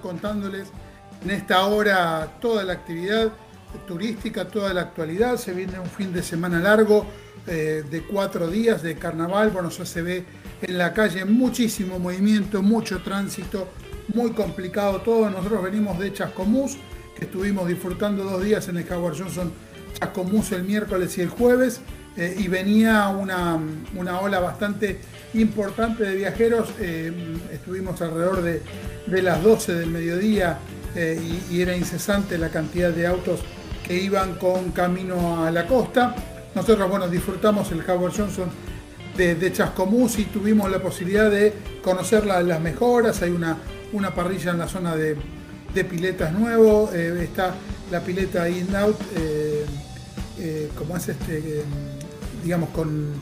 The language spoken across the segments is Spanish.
contándoles en esta hora toda la actividad turística, toda la actualidad. Se viene un fin de semana largo eh, de cuatro días de carnaval. Bueno, eso se ve en la calle muchísimo movimiento, mucho tránsito, muy complicado todo. Nosotros venimos de Chascomús, que estuvimos disfrutando dos días en el Howard Johnson Chascomús el miércoles y el jueves. Eh, y venía una, una, ola bastante importante de viajeros. Eh, estuvimos alrededor de, de, las 12 del mediodía eh, y, era incesante la cantidad de autos que iban con camino a la costa. Nosotros, bueno, disfrutamos el Howard Johnson de, de Chascomús y tuvimos la posibilidad de conocer la, las mejoras. Hay una, una parrilla en la zona de, de piletas nuevo, está la pileta in-out, como es este digamos, con,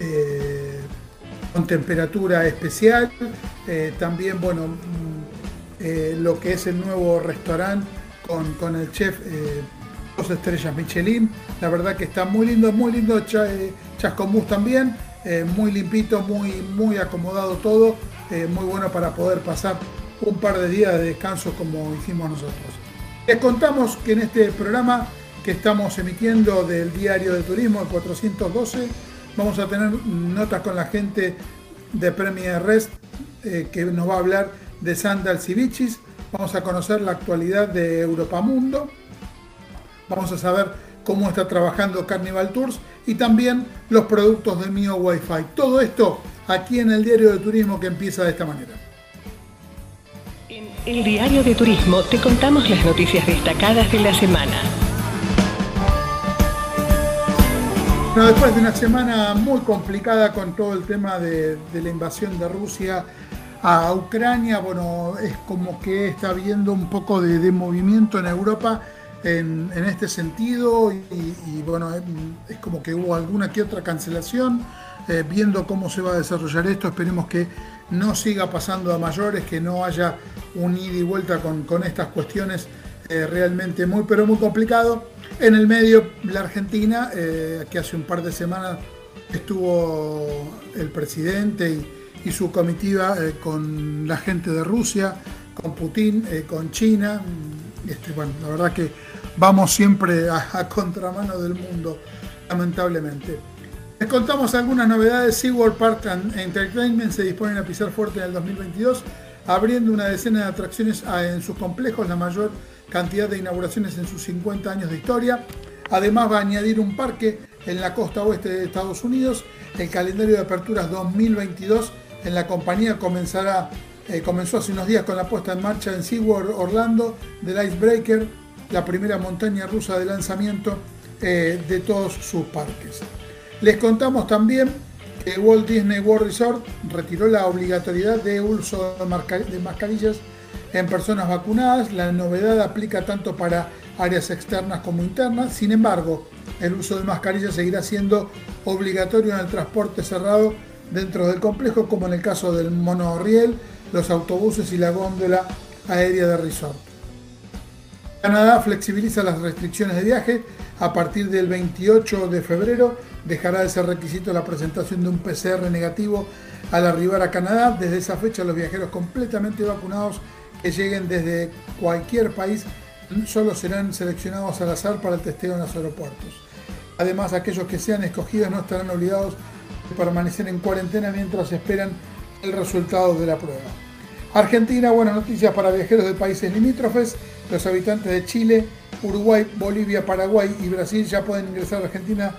eh, con temperatura especial. Eh, también, bueno, mm, eh, lo que es el nuevo restaurante con, con el chef dos estrellas Michelin. La verdad que está muy lindo, muy lindo Chascomús también. muy limpito, muy, muy acomodado todo. muy bueno para poder pasar un par de días de descanso como hicimos nosotros. Les contamos que en este programa que estamos emitiendo del diario de turismo, el 412. Vamos a tener notas con la gente de Premier Rest eh, que nos va a hablar de Sandals y Bichis. Vamos a conocer la actualidad de Europa Mundo. Vamos a saber cómo está trabajando Carnival Tours y también los productos de Mio Wi-Fi. Todo esto aquí en el diario de turismo que empieza de esta manera. En el diario de turismo te contamos las noticias destacadas de la semana. Después de una semana muy complicada con todo el tema de, la invasión de Rusia a Ucrania, bueno, es como que está habiendo un poco de, movimiento en Europa en, este sentido y, bueno, es como que hubo alguna que otra cancelación. Eh, viendo cómo se va a desarrollar esto, esperemos que no siga pasando a mayores, que no haya un ida y vuelta con, con estas cuestiones eh, realmente muy, pero muy complicado. En el medio, la Argentina, eh, que hace un par de semanas estuvo el presidente y, su comitiva eh, con la gente de Rusia, con Putin, con China. Este, bueno, la verdad que vamos siempre a, contramano del mundo, lamentablemente. Les contamos algunas novedades. SeaWorld Park Entertainment se disponen a pisar fuerte en el 2022, abriendo una decena de atracciones en sus complejos, la mayor cantidad de inauguraciones en sus 50 años de historia. Además va a añadir un parque en la costa oeste de Estados Unidos. El calendario de aperturas 2022 en la compañía comenzará, eh, comenzó hace unos días con la puesta en marcha en SeaWorld Orlando del Icebreaker, la primera montaña rusa de lanzamiento eh, de todos sus parques. Les contamos también que Walt Disney World Resort retiró la obligatoriedad de uso de mascarillas en personas vacunadas. La novedad aplica tanto para áreas externas como internas. Sin embargo, el uso de mascarillas seguirá siendo obligatorio en el transporte cerrado dentro del complejo, como en el caso del monorriel, los autobuses y la góndola aérea de resort. Canadá flexibiliza las restricciones de viaje. A partir del 28 de febrero dejará de ser requisito la presentación de un PCR negativo al arribar a Canadá. Desde esa fecha los viajeros completamente vacunados que lleguen desde cualquier país solo serán seleccionados al azar para el testeo en los aeropuertos. Además, aquellos que sean escogidos no estarán obligados a permanecer en cuarentena mientras esperan el resultado de la prueba. Argentina, buenas noticias para viajeros de países limítrofes. Los habitantes de Chile, Uruguay, Bolivia, Paraguay y Brasil ya pueden ingresar a Argentina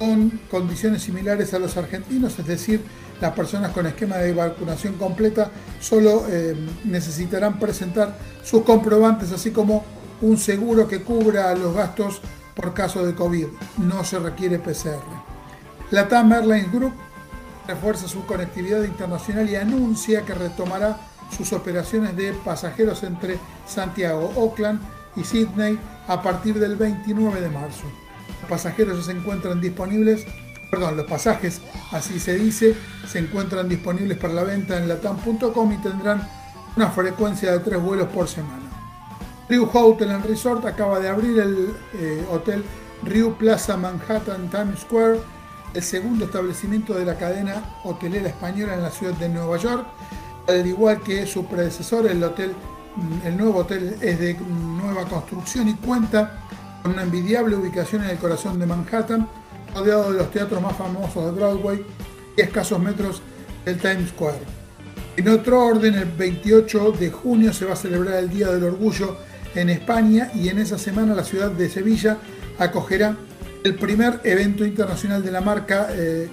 con condiciones similares a los argentinos, es decir, las personas con esquema de vacunación completa solo eh, necesitarán presentar sus comprobantes, así como un seguro que cubra los gastos por caso de COVID. No se requiere PCR. La TAM Airlines Group refuerza su conectividad internacional y anuncia que retomará sus operaciones de pasajeros entre Santiago, Oakland y Sydney a partir del 29 de marzo. Los pasajeros ya se encuentran disponibles perdón, los pasajes, así se dice, se encuentran disponibles para la venta en latam.com y tendrán una frecuencia de tres vuelos por semana. Ryu Hotel and Resort acaba de abrir el eh, hotel Ryu Plaza Manhattan Times Square, el segundo establecimiento de la cadena hotelera española en la ciudad de Nueva York. al igual que su predecesor, el hotel, el nuevo hotel es de nueva construcción y cuenta con una envidiable ubicación en el corazón de Manhattan, rodeado de los teatros más famosos de Broadway y escasos metros del Times Square. En otro orden, el 28 de junio se va a celebrar el Día del Orgullo en España y en esa semana la ciudad de Sevilla acogerá el primer evento internacional de la marca eh,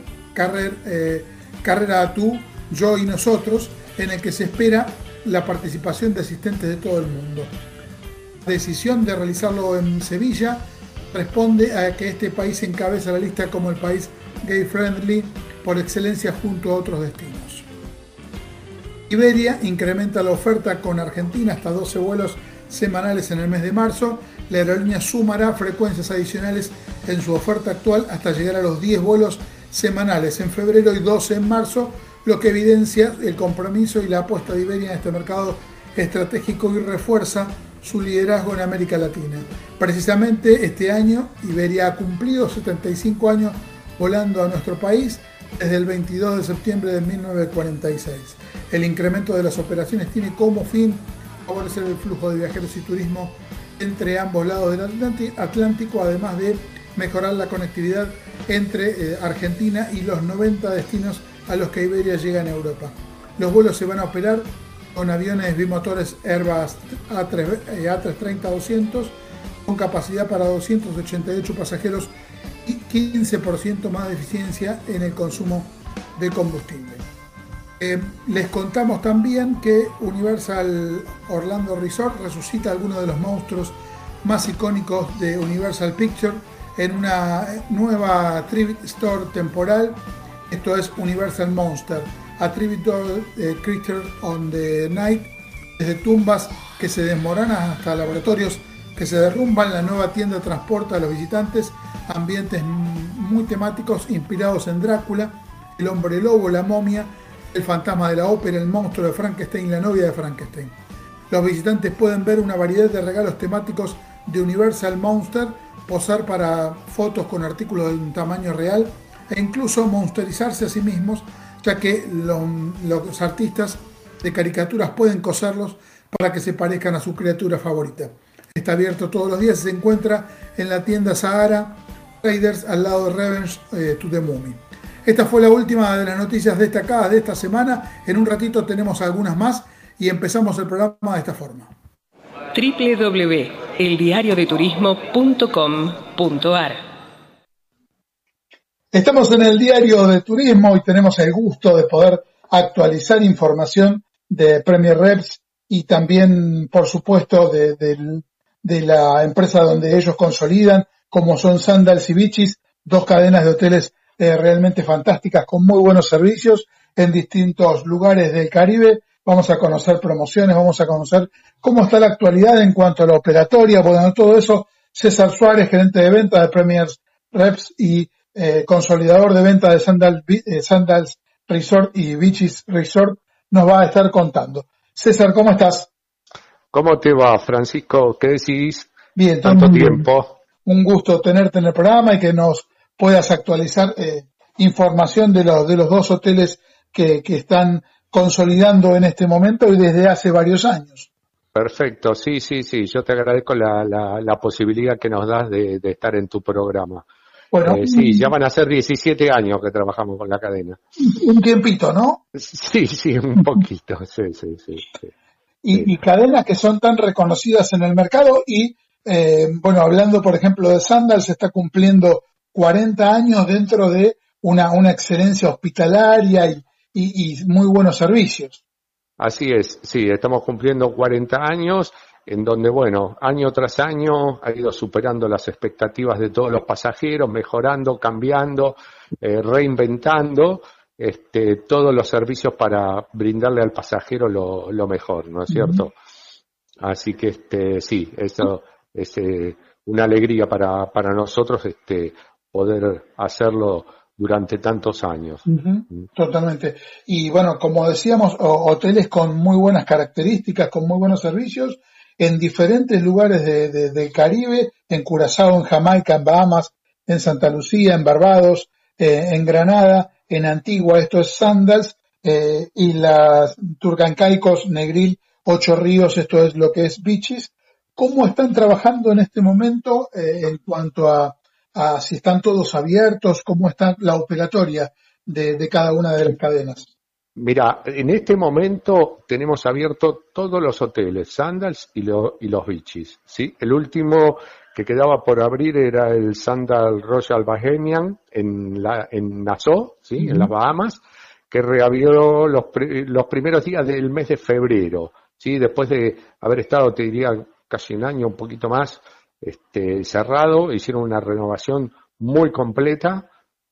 eh, Carrera a tú, yo y nosotros, en el que se espera la participación de asistentes de todo el mundo. Decisión de realizarlo en Sevilla responde a que este país encabeza la lista como el país gay friendly por excelencia junto a otros destinos. Iberia incrementa la oferta con Argentina hasta 12 vuelos semanales en el mes de marzo. La aerolínea sumará frecuencias adicionales en su oferta actual hasta llegar a los 10 vuelos semanales en febrero y 12 en marzo, lo que evidencia el compromiso y la apuesta de Iberia en este mercado estratégico y refuerza su liderazgo en América Latina. Precisamente este año Iberia ha cumplido 75 años volando a nuestro país desde el 22 de septiembre de 1946. El incremento de las operaciones tiene como fin favorecer el flujo de viajeros y turismo entre ambos lados del Atlántico, además de mejorar la conectividad entre eh, Argentina y los 90 destinos a los que Iberia llega en Europa. Los vuelos se van a operar con aviones bimotores Airbus A330-200 eh, con capacidad para 288 pasajeros y 15% más de eficiencia en el consumo de combustible. Eh, les contamos también que Universal Orlando Resort resucita algunos de los monstruos más icónicos de Universal Picture en una nueva Tribute Store temporal. Esto es Universal Monster, Attributor eh, Creature on the Night, desde tumbas que se desmoronan hasta laboratorios que se derrumban. La nueva tienda transporta a los visitantes ambientes muy temáticos inspirados en Drácula, el hombre lobo, la momia, el fantasma de la ópera, el monstruo de Frankenstein, la novia de Frankenstein. Los visitantes pueden ver una variedad de regalos temáticos de Universal Monster, posar para fotos con artículos de un tamaño real e incluso monsterizarse a sí mismos, ya que los, artistas de caricaturas pueden coserlos para que se parezcan a su criatura favorita. Está abierto todos los días y se encuentra en la tienda Sahara Raiders al lado de Revenge eh, to the Mummy. Esta fue la última de las noticias destacadas de esta semana. En un ratito tenemos algunas más y empezamos el programa de esta forma. www.eldiariodeturismo.com.ar Estamos en el diario de turismo y tenemos el gusto de poder actualizar información de Premier Reps y también, por supuesto, de, de la empresa donde ellos consolidan como son Sandals y Bichis, dos cadenas de hoteles eh, realmente fantásticas con muy buenos servicios en distintos lugares del Caribe. Vamos a conocer promociones, vamos a conocer cómo está la actualidad en cuanto a la operatoria, bueno, todo eso. César Suárez, gerente de venta de Premiers Reps y eh, consolidador de venta de Sandals, eh, Sandals Resort y Beaches Resort, nos va a estar contando. César, ¿cómo estás? ¿Cómo te va, Francisco? ¿Qué decís? Bien, tanto tiempo un gusto tenerte en el programa y que nos puedas actualizar eh, información de los, de los dos hoteles que, están consolidando en este momento y desde hace varios años. Perfecto, sí, sí, sí, yo te agradezco la, la, posibilidad que nos das de, estar en tu programa. Bueno, eh, sí, ya van a ser 17 años que trabajamos con la cadena. Un tiempito, ¿no? Sí, sí, un poquito, sí, sí, sí. Y, y, cadenas que son tan reconocidas en el mercado y eh, bueno, hablando por ejemplo de Sandal, se está cumpliendo 40 años dentro de una, una excelencia hospitalaria y, muy buenos servicios. Así es, sí, estamos cumpliendo 40 años en donde, bueno, año tras año ha ido superando las expectativas de todos los pasajeros, mejorando, cambiando, eh, reinventando este, todos los servicios para brindarle al pasajero lo, mejor, ¿no es cierto? Así que, este, sí, eso es eh, una alegría para, para nosotros este, poder hacerlo durante tantos años. Mm. Totalmente. Y bueno, como decíamos, hoteles con muy buenas características, con muy buenos servicios, en diferentes lugares de, del Caribe, en Curazao, en Jamaica, en Bahamas, en Santa Lucía, en Barbados, eh, en Granada, en Antigua, esto es Sandals, eh, y las Turcancaicos, Negril, Ocho Ríos, esto es lo que es Bichis. ¿Cómo están trabajando en este momento eh, en cuanto a, si están todos abiertos? ¿Cómo está la operatoria de, cada una de las cadenas? Mira, en este momento tenemos abiertos todos los hoteles, Sandals y, y los Bichis. ¿sí? El último que quedaba por abrir era el Sandal Royal Bahamian en, la, en Nassau, ¿sí? en las Bahamas, que reabrió los, los primeros días del mes de febrero. ¿sí? Después de haber estado, te diría, casi un año, un poquito más, este, cerrado, hicieron una renovación muy completa,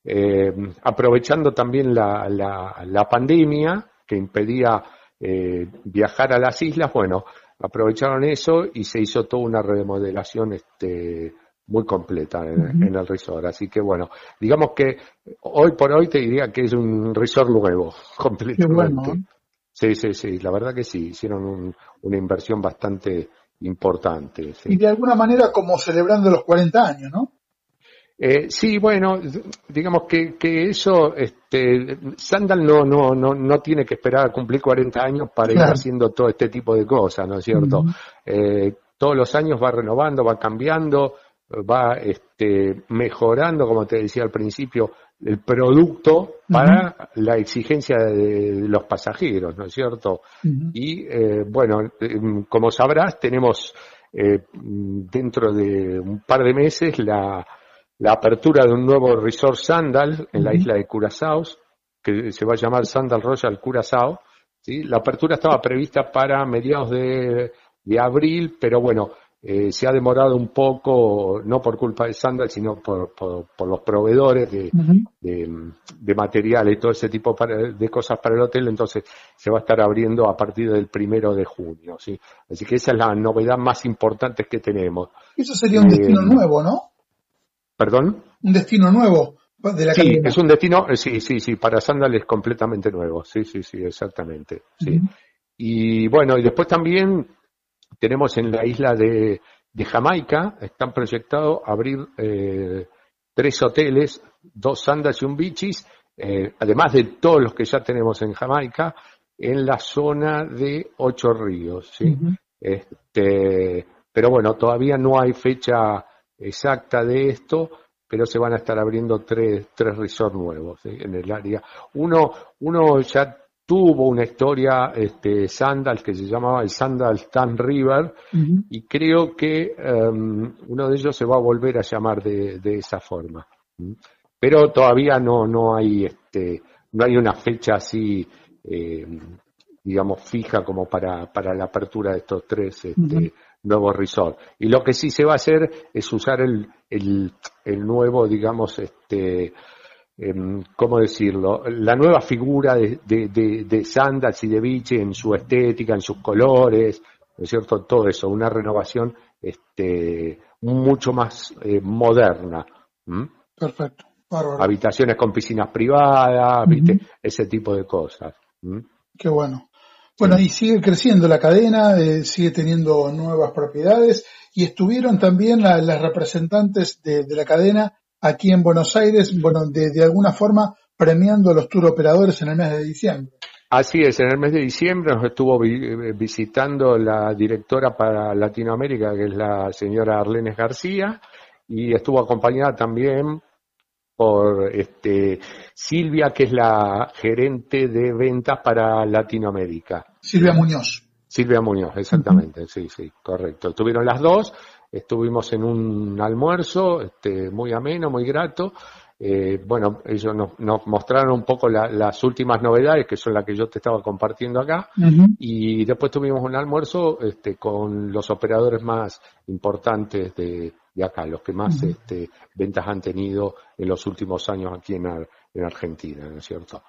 eh, aprovechando también la, la, pandemia que impedía eh, viajar a las islas, bueno, aprovecharon eso y se hizo toda una remodelación este, muy completa en, el resort. Así que bueno, digamos que hoy por hoy te diría que es un resort nuevo, completamente. Sí, sí, sí, la verdad que sí, hicieron una inversión bastante importante. Y de alguna manera como celebrando los 40 años, ¿no? Eh, sí, bueno, digamos que, que eso, este, Sandal no, no, no, no tiene que esperar a cumplir 40 años para ir haciendo todo este tipo de cosas, ¿no es cierto? eh, todos los años va renovando, va cambiando, va este, mejorando, como te decía al principio, el producto para la exigencia de, los pasajeros, ¿no es cierto? Y eh, bueno, em, como sabrás, tenemos eh, dentro de un par de meses la la apertura de un nuevo resort Sandal en la isla de Curazao, que se va a llamar Sandal Royal Curazao. ¿sí? La apertura estaba prevista para mediados de, abril, pero bueno, eh, se ha demorado un poco, no por culpa de Sandal, sino por, por, los proveedores de, de, material y todo ese tipo de cosas para el hotel, entonces se va a estar abriendo a partir del primero de junio. ¿sí? Así que esa es la novedad más importante que tenemos. Eso sería un destino eh, nuevo, ¿no? ¿Perdón? Un destino nuevo de la Sí, es un destino, eh, sí, sí, sí, para Sandal es completamente nuevo, sí, sí, sí, exactamente, sí. Y bueno, y después también tenemos en la isla de, Jamaica, están proyectados abrir eh, tres hoteles, dos Sandals y un Beaches, eh, además de todos los que ya tenemos en Jamaica, en la zona de Ocho Ríos, ¿sí? este, pero bueno, todavía no hay fecha exacta de esto, pero se van a estar abriendo tres, tres resorts nuevos en el área. Uno, uno ya tuvo una historia, este, Sandal, que se llamaba el Sandal Tan River, y creo que em, uno de ellos se va a volver a llamar de, de esa forma. Pero todavía no, no hay, este, no hay una fecha así, em, digamos, fija como para, para la apertura de estos tres este, nuevo resort. Y lo que sí se va a hacer es usar el, el, el nuevo, digamos, este, eh, ¿cómo decirlo? La nueva figura de, de, de, Sandals y de Vichy en su estética, en sus colores, ¿no es cierto? Todo eso, una renovación este, mucho más eh, moderna. Perfecto. Habitaciones con piscinas privadas, ¿viste? Ese tipo de cosas. Qué bueno. Bueno, y sigue creciendo la cadena, eh, sigue teniendo nuevas propiedades y estuvieron también las representantes de, la cadena aquí en Buenos Aires, bueno, de, alguna forma premiando a los tour operadores en el mes de diciembre. Así es, en el mes de diciembre nos estuvo eh, visitando la directora para Latinoamérica, que es la señora Arlenes García, y estuvo acompañada también por este, Silvia, que es la gerente de ventas para Latinoamérica. Silvia Muñoz. Silvia Muñoz, exactamente, sí, sí, correcto. Estuvieron las dos, estuvimos en un almuerzo este, muy ameno, muy grato. Eh, bueno, ellos nos, mostraron un poco las últimas novedades, que son las que yo te estaba compartiendo acá, y después tuvimos un almuerzo este, con los operadores más importantes de, de acá, los que más este, ventas han tenido en los últimos años aquí en, Argentina, ¿no es cierto?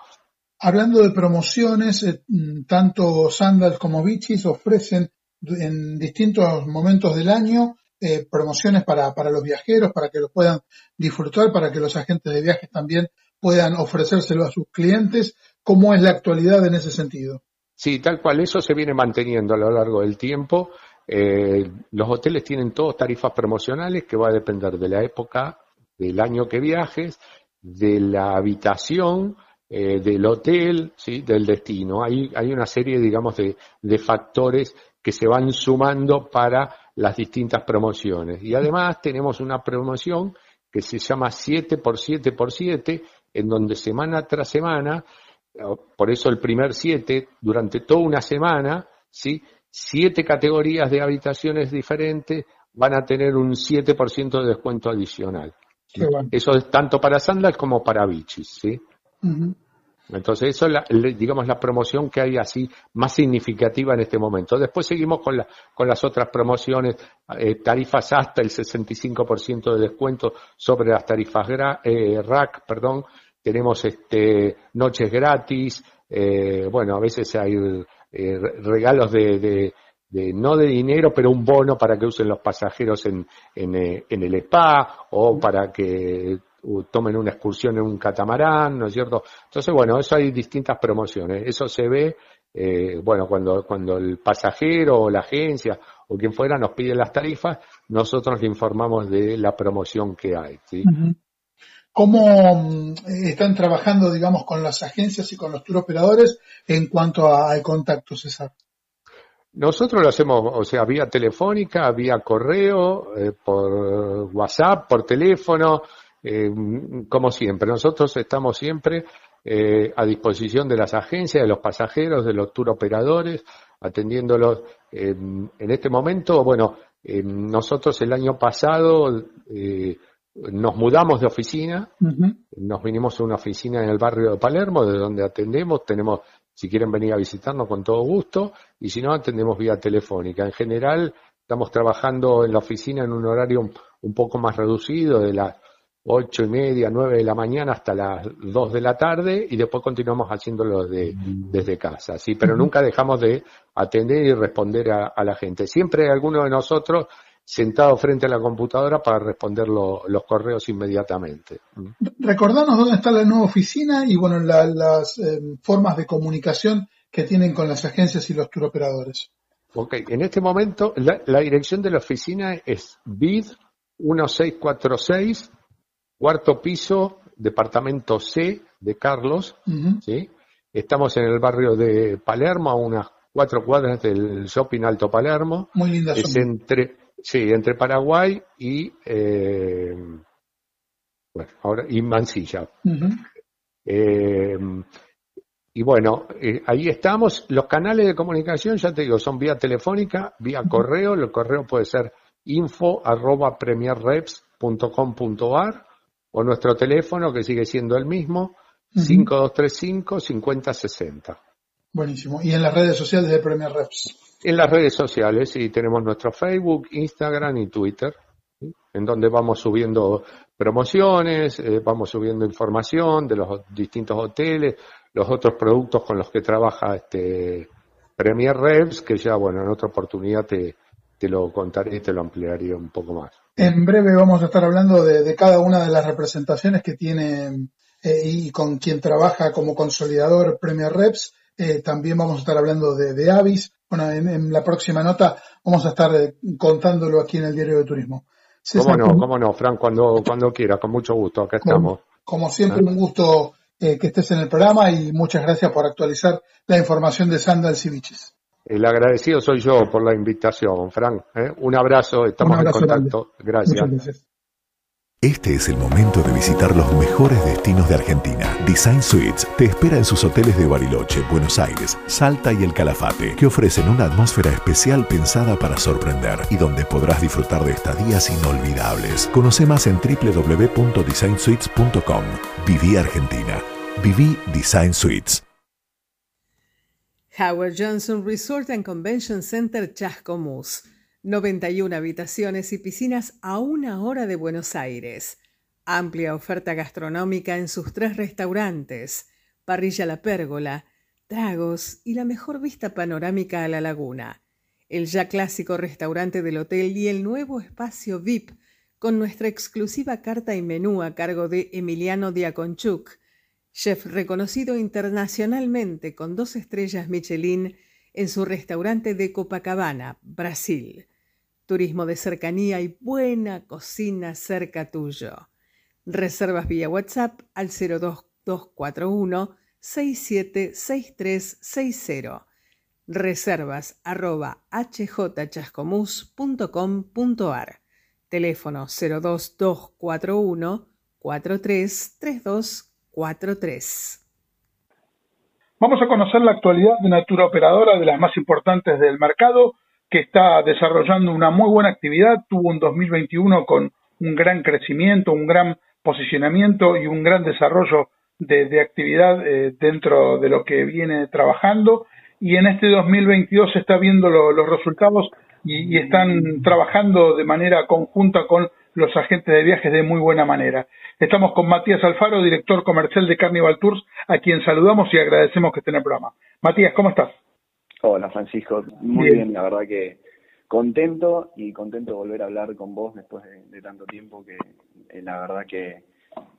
Hablando de promociones, eh, tanto Sandals como Bichis ofrecen en distintos momentos del año eh, promociones para, para los viajeros, para que lo puedan disfrutar, para que los agentes de viajes también puedan ofrecérselo a sus clientes. ¿Cómo es la actualidad en ese sentido? Sí, tal cual, eso se viene manteniendo a lo largo del tiempo. Eh, los hoteles tienen todos tarifas promocionales que va a depender de la época del año que viajes, de la habitación eh, del hotel, del destino. Hay, hay una serie, digamos, de, de factores que se van sumando para las distintas promociones. Y además tenemos una promoción que se llama 7 x 7 x 7, en donde semana tras semana, por eso el primer 7, durante toda una semana, ¿sí? Siete categorías de habitaciones diferentes van a tener un 7% de descuento adicional. Eso es tanto para sandals como para bichis, ¿sí? Entonces, eso es, la, digamos, la promoción que hay así más significativa en este momento. Después seguimos con, la, con las otras promociones, eh, tarifas hasta el 65% de descuento sobre las tarifas eh, rack, perdón. Tenemos este, noches gratis, eh, bueno, a veces hay regalos de, no de dinero, pero un bono para que usen los pasajeros en, en, en el spa o para que tomen una excursión en un catamarán, ¿no es cierto? Entonces, bueno, eso hay distintas promociones. Eso se ve, eh, bueno, cuando, cuando el pasajero o la agencia o quien fuera nos pide las tarifas, nosotros le informamos de la promoción que hay. ¿sí? ¿Cómo mm, están trabajando, digamos, con las agencias y con los tour operadores en cuanto al contacto, César? Nosotros lo hacemos, o sea, vía telefónica, vía correo, eh, por WhatsApp, por teléfono, eh, como siempre, nosotros estamos siempre eh, a disposición de las agencias, de los pasajeros, de los tour operadores, atendiéndolos. en este momento, bueno, nosotros el año pasado nos mudamos de oficina, nos vinimos a una oficina en el barrio de Palermo, de donde atendemos, tenemos, si quieren venir a visitarnos con todo gusto, y si no, atendemos vía telefónica. En general, estamos trabajando en la oficina en un horario un poco más reducido, de las ocho y media, nueve de la mañana hasta las dos de la tarde y después continuamos haciéndolo de, desde casa, sí, pero nunca dejamos de atender y responder a, la gente. Siempre alguno de nosotros sentado frente a la computadora para responder los correos inmediatamente. Recordanos dónde está la nueva oficina y bueno, las eh, formas de comunicación que tienen con las agencias y los turoperadores. Ok, en este momento la, la dirección de la oficina es BID 1646 Cuarto piso, departamento C de Carlos, ¿sí? Estamos en el barrio de Palermo, a unas cuatro cuadras del shopping Alto Palermo. Muy linda Es entre, sí, entre Paraguay y, eh, bueno, ahora, y Mansilla. Eh, y bueno, eh, ahí estamos. Los canales de comunicación, ya te digo, son vía telefónica, vía correo. El correo puede ser info arroba premierreps.com.ar o nuestro teléfono que sigue siendo el mismo, 5235-5060. Buenísimo. ¿Y en las redes sociales de Premier Reps? En las redes sociales, sí, tenemos nuestro Facebook, Instagram y Twitter, en donde vamos subiendo promociones, eh, vamos subiendo información de los distintos hoteles, los otros productos con los que trabaja este Premier Reps, que ya, bueno, en otra oportunidad te, te lo contaré y te lo ampliaré un poco más. En breve vamos a estar hablando de, cada una de las representaciones que tiene eh, y con quien trabaja como consolidador Premier Reps. Eh, también vamos a estar hablando de, Avis. Bueno, en, la próxima nota vamos a estar eh, contándolo aquí en el Diario de Turismo. ¿Cómo no? ¿Cómo no, Fran? Cuando, cuando quiera, con mucho gusto. Acá estamos. Como siempre, un gusto que estés en el programa y muchas gracias por actualizar la información de Sandals y Biches. El agradecido soy yo por la invitación, Frank. ¿eh? Un abrazo, estamos en contacto. Gracias. Este es el momento de visitar los mejores destinos de Argentina. Design Suites te espera en sus hoteles de Bariloche, Buenos Aires, Salta y El Calafate, que ofrecen una atmósfera especial pensada para sorprender y donde podrás disfrutar de estadías inolvidables. Conoce más en www.designsuites.com. Viví Argentina. Viví Design Suites. Howard Johnson Resort and Convention Center Chascomús. 91 habitaciones y piscinas a una hora de Buenos Aires. Amplia oferta gastronómica en sus tres restaurantes, Parrilla La Pérgola, tragos y la mejor vista panorámica a la laguna. El ya clásico restaurante del hotel y el nuevo espacio VIP con nuestra exclusiva carta y menú a cargo de Emiliano Diaconchuk chef reconocido internacionalmente con dos estrellas Michelin en su restaurante de Copacabana, Brasil. Turismo de cercanía y buena cocina cerca tuyo. Reservas vía WhatsApp al 02 02-241-676360. Reservas arroba. Teléfono 02241 433243. Vamos a conocer la actualidad de Natura Operadora, de las más importantes del mercado, que está desarrollando una muy buena actividad. Tuvo un 2021 con un gran crecimiento, un gran posicionamiento y un gran desarrollo de, actividad eh, dentro de lo que viene trabajando. Y en este 2022 se está viendo los resultados y, están trabajando de manera conjunta con los agentes de viajes de muy buena manera. Estamos con Matías Alfaro, director comercial de Carnival Tours, a quien saludamos y agradecemos que esté en el programa. Matías, ¿cómo estás? Hola Francisco, muy bien, la verdad que contento y contento de volver a hablar con vos después de, tanto tiempo que eh, la verdad que,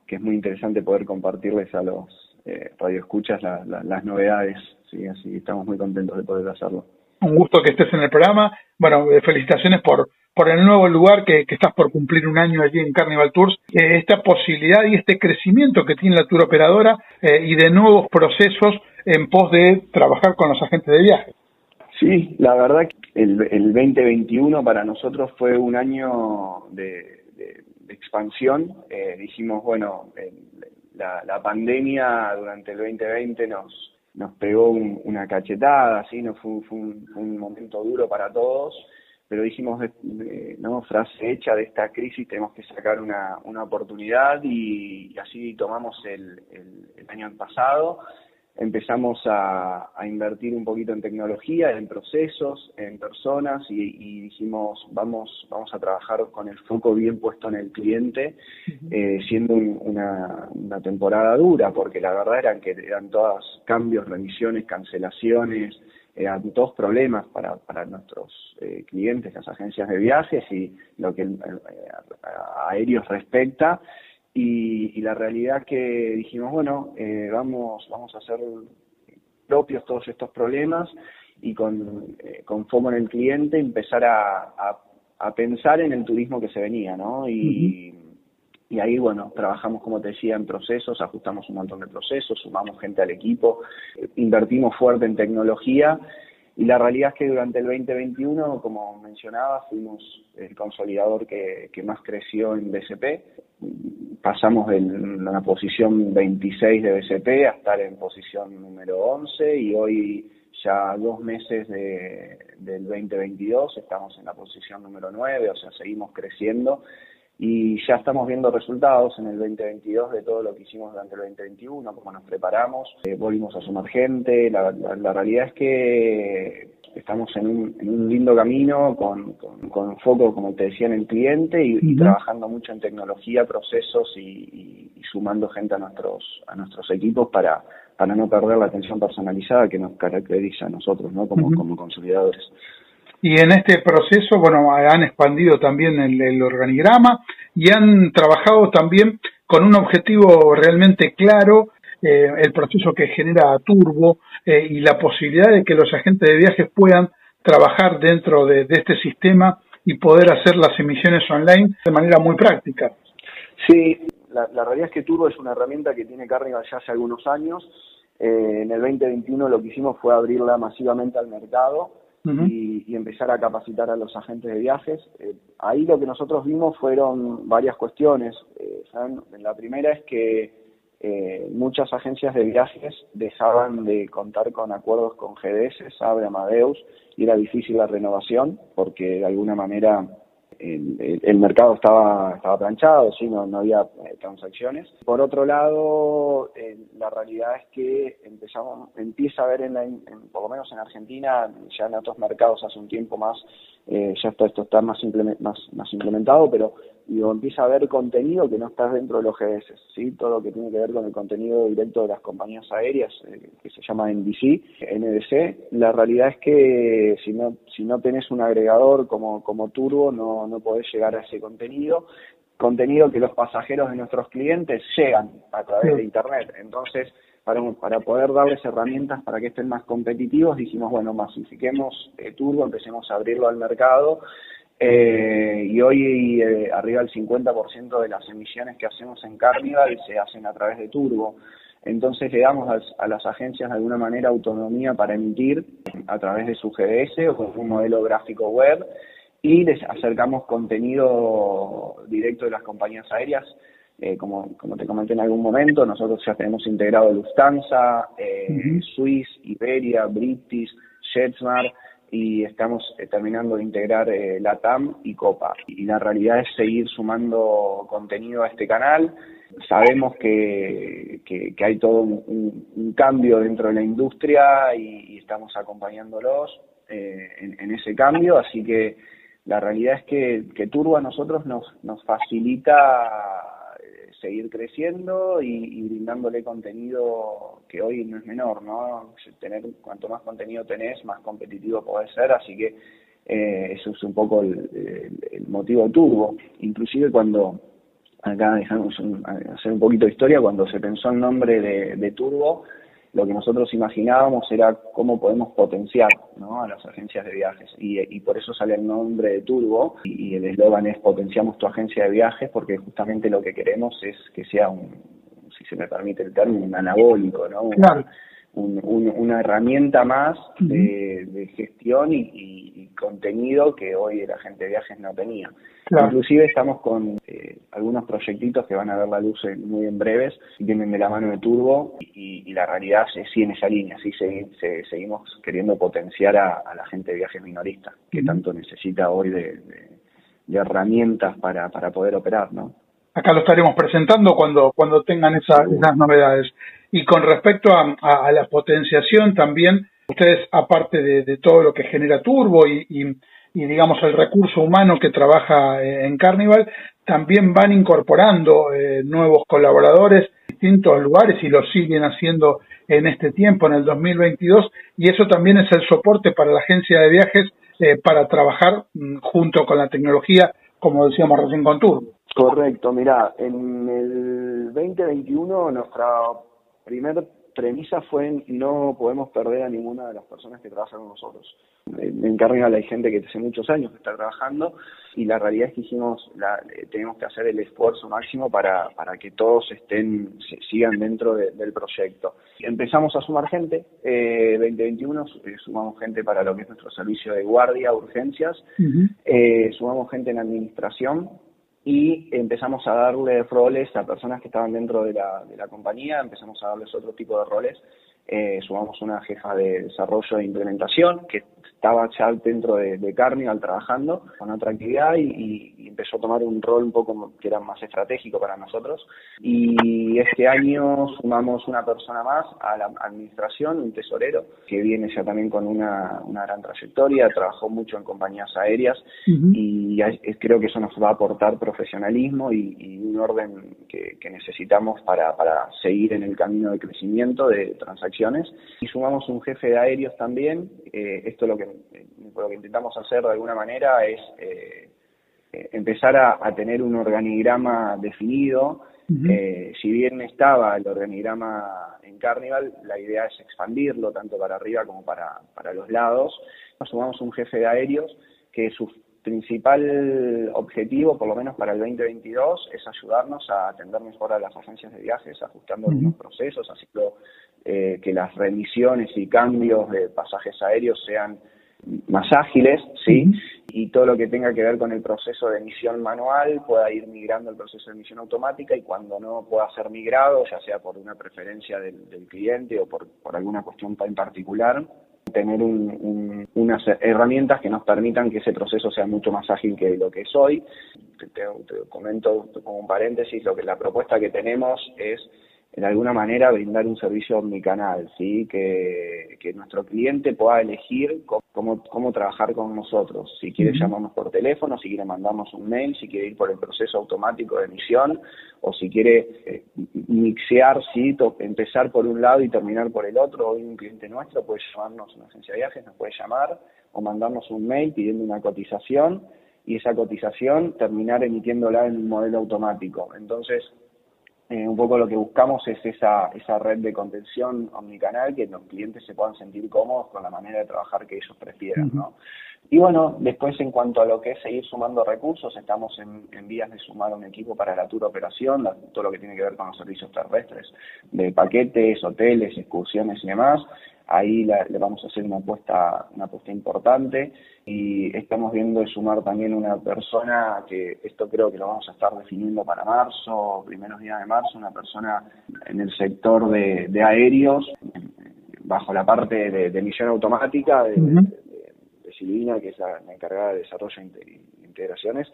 es muy interesante poder compartirles a los eh, radioescuchas las novedades, sí, así estamos muy contentos de poder hacerlo. Un gusto que estés en el programa. Bueno, eh, felicitaciones por, por el nuevo lugar que, estás por cumplir un año allí en Carnival Tours, eh, esta posibilidad y este crecimiento que tiene la tour operadora y de nuevos procesos en pos de trabajar con los agentes de viaje. Sí, la verdad que el, el 2021 para nosotros fue un año de, expansión. Eh, dijimos, bueno, la, la, pandemia durante el 2020 nos, nos pegó una cachetada, ¿sí? no fue, fue, un, momento duro para todos, pero dijimos, no, frase hecha de esta crisis, tenemos que sacar una, una oportunidad y, así tomamos el, el año pasado empezamos a, invertir un poquito en tecnología, en procesos, en personas y, dijimos vamos vamos a trabajar con el foco bien puesto en el cliente, eh, siendo una, temporada dura, porque la verdad eran que eran todos cambios, remisiones, cancelaciones, eran todos problemas para, para nuestros eh, clientes, las agencias de viajes y lo que a aéreos respecta y, la realidad que dijimos, bueno, eh, vamos, vamos a hacer propios todos estos problemas y con, eh, con foco en el cliente empezar a, a, pensar en el turismo que se venía, ¿no? Y, y ahí, bueno, trabajamos, como te decía, en procesos, ajustamos un montón de procesos, sumamos gente al equipo, invertimos fuerte en tecnología y la realidad es que durante el 2021, como mencionaba, fuimos el consolidador que, que más creció en BCP. Pasamos de la posición 26 de BCP a estar en posición número 11 y hoy ya dos meses de, del 2022 estamos en la posición número 9, o sea, seguimos creciendo y ya estamos viendo resultados en el 2022 de todo lo que hicimos durante el 2021, cómo nos preparamos, eh, volvimos a sumar gente, la, realidad es que estamos en un, en un lindo camino con, con, foco, como te decía, en el cliente y, trabajando mucho en tecnología, procesos y, sumando gente a nuestros, a nuestros equipos para, para no perder la atención personalizada que nos caracteriza a nosotros ¿no? como, como consolidadores. Y en este proceso, bueno, han expandido también el, organigrama y han trabajado también con un objetivo realmente claro, eh, el proceso que genera Turbo eh, y la posibilidad de que los agentes de viajes puedan trabajar dentro de, este sistema y poder hacer las emisiones online de manera muy práctica. Sí, la, realidad es que Turbo es una herramienta que tiene Carnival ya hace algunos años. Eh, en el 2021 lo que hicimos fue abrirla masivamente al mercado y, empezar a capacitar a los agentes de viajes. Eh, ahí lo que nosotros vimos fueron varias cuestiones. Eh, la primera es que eh, muchas agencias de viajes dejaban de contar con acuerdos con GDS, Sabre, Amadeus, y era difícil la renovación porque de alguna manera el, mercado estaba, estaba planchado, ¿sí? no, no había eh, transacciones. Por otro lado, la realidad es que empezamos, empieza a haber, en, por lo menos en Argentina, ya en otros mercados hace un tiempo más, eh, ya esto, esto está más, más, más implementado, pero digo, empieza a haber contenido que no está dentro de los GDS, ¿sí? todo lo que tiene que ver con el contenido directo de las compañías aéreas, eh, que se llama NDC, NDC. La realidad es que si no, si no tenés un agregador como, como Turbo, no, no podés llegar a ese contenido contenido que los pasajeros de nuestros clientes llegan a través de Internet. Entonces, para, para poder darles herramientas para que estén más competitivos, dijimos, bueno, masifiquemos eh, Turbo, empecemos a abrirlo al mercado eh, y hoy eh, arriba del 50% de las emisiones que hacemos en Carnival se hacen a través de Turbo. Entonces le damos a, las agencias de alguna manera autonomía para emitir a través de su GDS o con un modelo gráfico web y les acercamos contenido directo de las compañías aéreas. Eh, como, como te comenté en algún momento, nosotros ya tenemos integrado Lufthansa, eh, Swiss, Iberia, British, JetSmart y estamos eh, terminando de integrar eh, la TAM y Copa. Y la realidad es seguir sumando contenido a este canal. Sabemos que, que, hay todo un, cambio dentro de la industria y, estamos acompañándolos eh, en, ese cambio, así que la realidad es que, que Turbo a nosotros nos, nos facilita seguir creciendo y, brindándole contenido que hoy no es menor, ¿no? Tener cuanto más contenido tenés, más competitivo podés ser, así que eh, eso es un poco el, motivo turbo. Inclusive cuando acá dejamos hacer un poquito de historia, cuando se pensó el nombre de Turbo, lo que nosotros imaginábamos era cómo podemos potenciar ¿no? a las agencias de viajes y, por eso sale el nombre de Turbo y, el eslogan es potenciamos tu agencia de viajes porque justamente lo que queremos es que sea un, si se me permite el término, un anabólico, ¿no? Una herramienta más de, gestión y, contenido que hoy la gente de viajes no tenía. Inclusive estamos con eh, algunos proyectitos que van a ver la luz muy en breves, vienen de la mano de Turbo y, la realidad es sí en esa línea, sí seguimos queriendo potenciar a, la gente de viajes minoristas, que tanto necesita hoy de, herramientas para, para poder operar, ¿no? Acá lo estaremos presentando cuando, cuando tengan esas novedades. Y con respecto a, la potenciación también, ustedes, aparte de, todo lo que genera Turbo y, y, digamos el recurso humano que trabaja eh, en Carnival, también van incorporando eh, nuevos colaboradores en distintos lugares y lo siguen haciendo en este tiempo, en el 2022, y eso también es el soporte para la agencia de viajes eh, para trabajar mm, junto con la tecnología, como decíamos recién con Turbo. Correcto, mira, en el 2021 nuestra primera premisa fue no podemos perder a ninguna de las personas que trabajan con nosotros. En Carnival hay gente que hace muchos años que está trabajando y la realidad es que hicimos, la, eh, tenemos que hacer el esfuerzo máximo para, para que todos estén, sigan dentro del proyecto. Empezamos a sumar gente, eh, 2021 eh, sumamos gente para lo que es nuestro servicio de guardia, urgencias, eh, sumamos gente en administración, y empezamos a darle roles a personas que estaban dentro de la, de la compañía, empezamos a darles otro tipo de roles. Eh, sumamos una jefa de desarrollo e implementación que estaba ya dentro de, de Carnival trabajando con otra actividad y, empezó a tomar un rol un poco que era más estratégico para nosotros. Y este año sumamos una persona más a la administración, un tesorero, que viene ya también con una, una gran trayectoria, trabajó mucho en compañías aéreas y creo que eso nos va a aportar profesionalismo y, un orden que, necesitamos para, para seguir en el camino de crecimiento de transacciones. Y sumamos un jefe de aéreos también, eh, esto lo que lo que intentamos hacer de alguna manera es eh, eh, empezar a, tener un organigrama definido. Eh, si bien estaba el organigrama en Carnival, la idea es expandirlo tanto para arriba como para, para los lados. Nos sumamos un jefe de aéreos que su principal objetivo, por lo menos para el 2022, es ayudarnos a atender mejor a las agencias de viajes, ajustando algunos procesos, haciendo que las remisiones y cambios de pasajes aéreos sean más ágiles, ¿sí? Y todo lo que tenga que ver con el proceso de emisión manual pueda ir migrando al proceso de emisión automática y cuando no pueda ser migrado, ya sea por una preferencia del, cliente o por, por, alguna cuestión en particular, tener unas herramientas que nos permitan que ese proceso sea mucho más ágil que lo que es hoy. Te, te comento como un paréntesis, lo que la propuesta que tenemos es de alguna manera brindar un servicio omnicanal, ¿sí? que, que nuestro cliente pueda elegir cómo, cómo trabajar con nosotros, si quiere llamarnos por teléfono, si quiere mandarnos un mail, si quiere ir por el proceso automático de emisión o si quiere eh, mixear, ¿sí? empezar por un lado y terminar por el otro. Hoy un cliente nuestro puede llamarnos, una agencia de viajes nos puede llamar o mandarnos un mail pidiendo una cotización y esa cotización terminar emitiéndola en un modelo automático. Entonces, eh, un poco lo que buscamos es esa, esa red de contención omnicanal, que los clientes se puedan sentir cómodos con la manera de trabajar que ellos prefieran, ¿no? Y bueno, después en cuanto a lo que es seguir sumando recursos, estamos en, vías de sumar un equipo para la tour operación, todo lo que tiene que ver con los servicios terrestres, de paquetes, hoteles, excursiones y demás. Ahí le vamos a hacer una apuesta, una apuesta importante. Y estamos viendo de sumar también una persona que esto creo que lo vamos a estar definiendo para marzo, primeros días de marzo, una persona en el sector de, aéreos, bajo la parte de, de misión automática, de, Silvina, que es la, encargada de desarrollo e integraciones,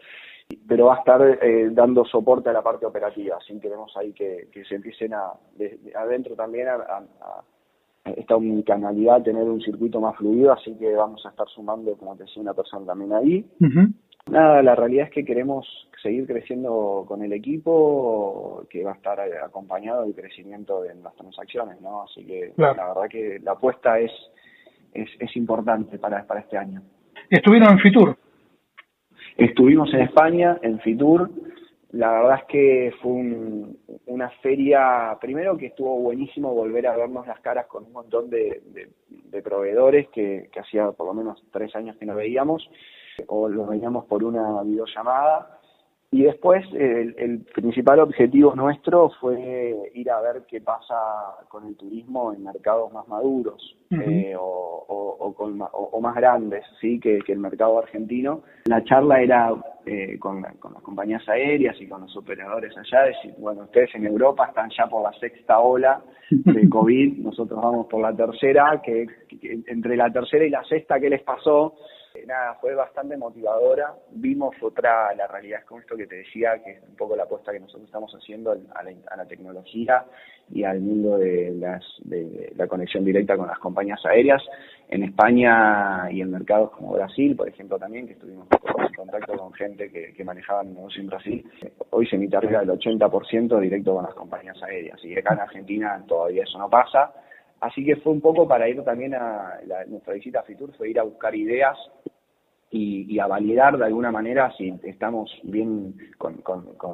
pero va a estar eh, dando soporte a la parte operativa, así queremos ahí que, se empiecen a, adentro también a, esta unicanalidad, tener un circuito más fluido, así que vamos a estar sumando, como te decía, una persona también ahí. Nada, la realidad es que queremos seguir creciendo con el equipo, que va a estar acompañado del crecimiento de las transacciones, ¿no? Así que la verdad que la apuesta es es, es importante para, para este año. ¿Estuvieron en Fitur? Estuvimos en España, en Fitur. La verdad es que fue una feria, primero que estuvo buenísimo volver a vernos las caras con un montón de, de, proveedores que, que hacía por lo menos tres años que no veíamos, o los veíamos por una videollamada y después el, principal objetivo nuestro fue ir a ver qué pasa con el turismo en mercados más maduros eh, o, con, o, más grandes sí que, el mercado argentino. La charla era eh, con, las compañías aéreas y con los operadores allá, decir, bueno, ustedes en Europa están ya por la sexta ola de COVID, nosotros vamos por la tercera, que entre la tercera y la sexta, ¿qué les pasó? Nada, fue bastante motivadora. Vimos otra, la realidad es con esto que te decía, que es un poco la apuesta que nosotros estamos haciendo a la, tecnología y al mundo de, las, de, la conexión directa con las compañías aéreas. En España y en mercados como Brasil, por ejemplo, también, que estuvimos en contacto con gente que, que manejaba el negocio en Brasil, hoy se emite arriba del 80% directo con las compañías aéreas. Y acá en Argentina todavía eso no pasa Así que fue un poco para ir también a nuestra visita a Fitur, fue ir a buscar ideas y, a validar de alguna manera si estamos bien con,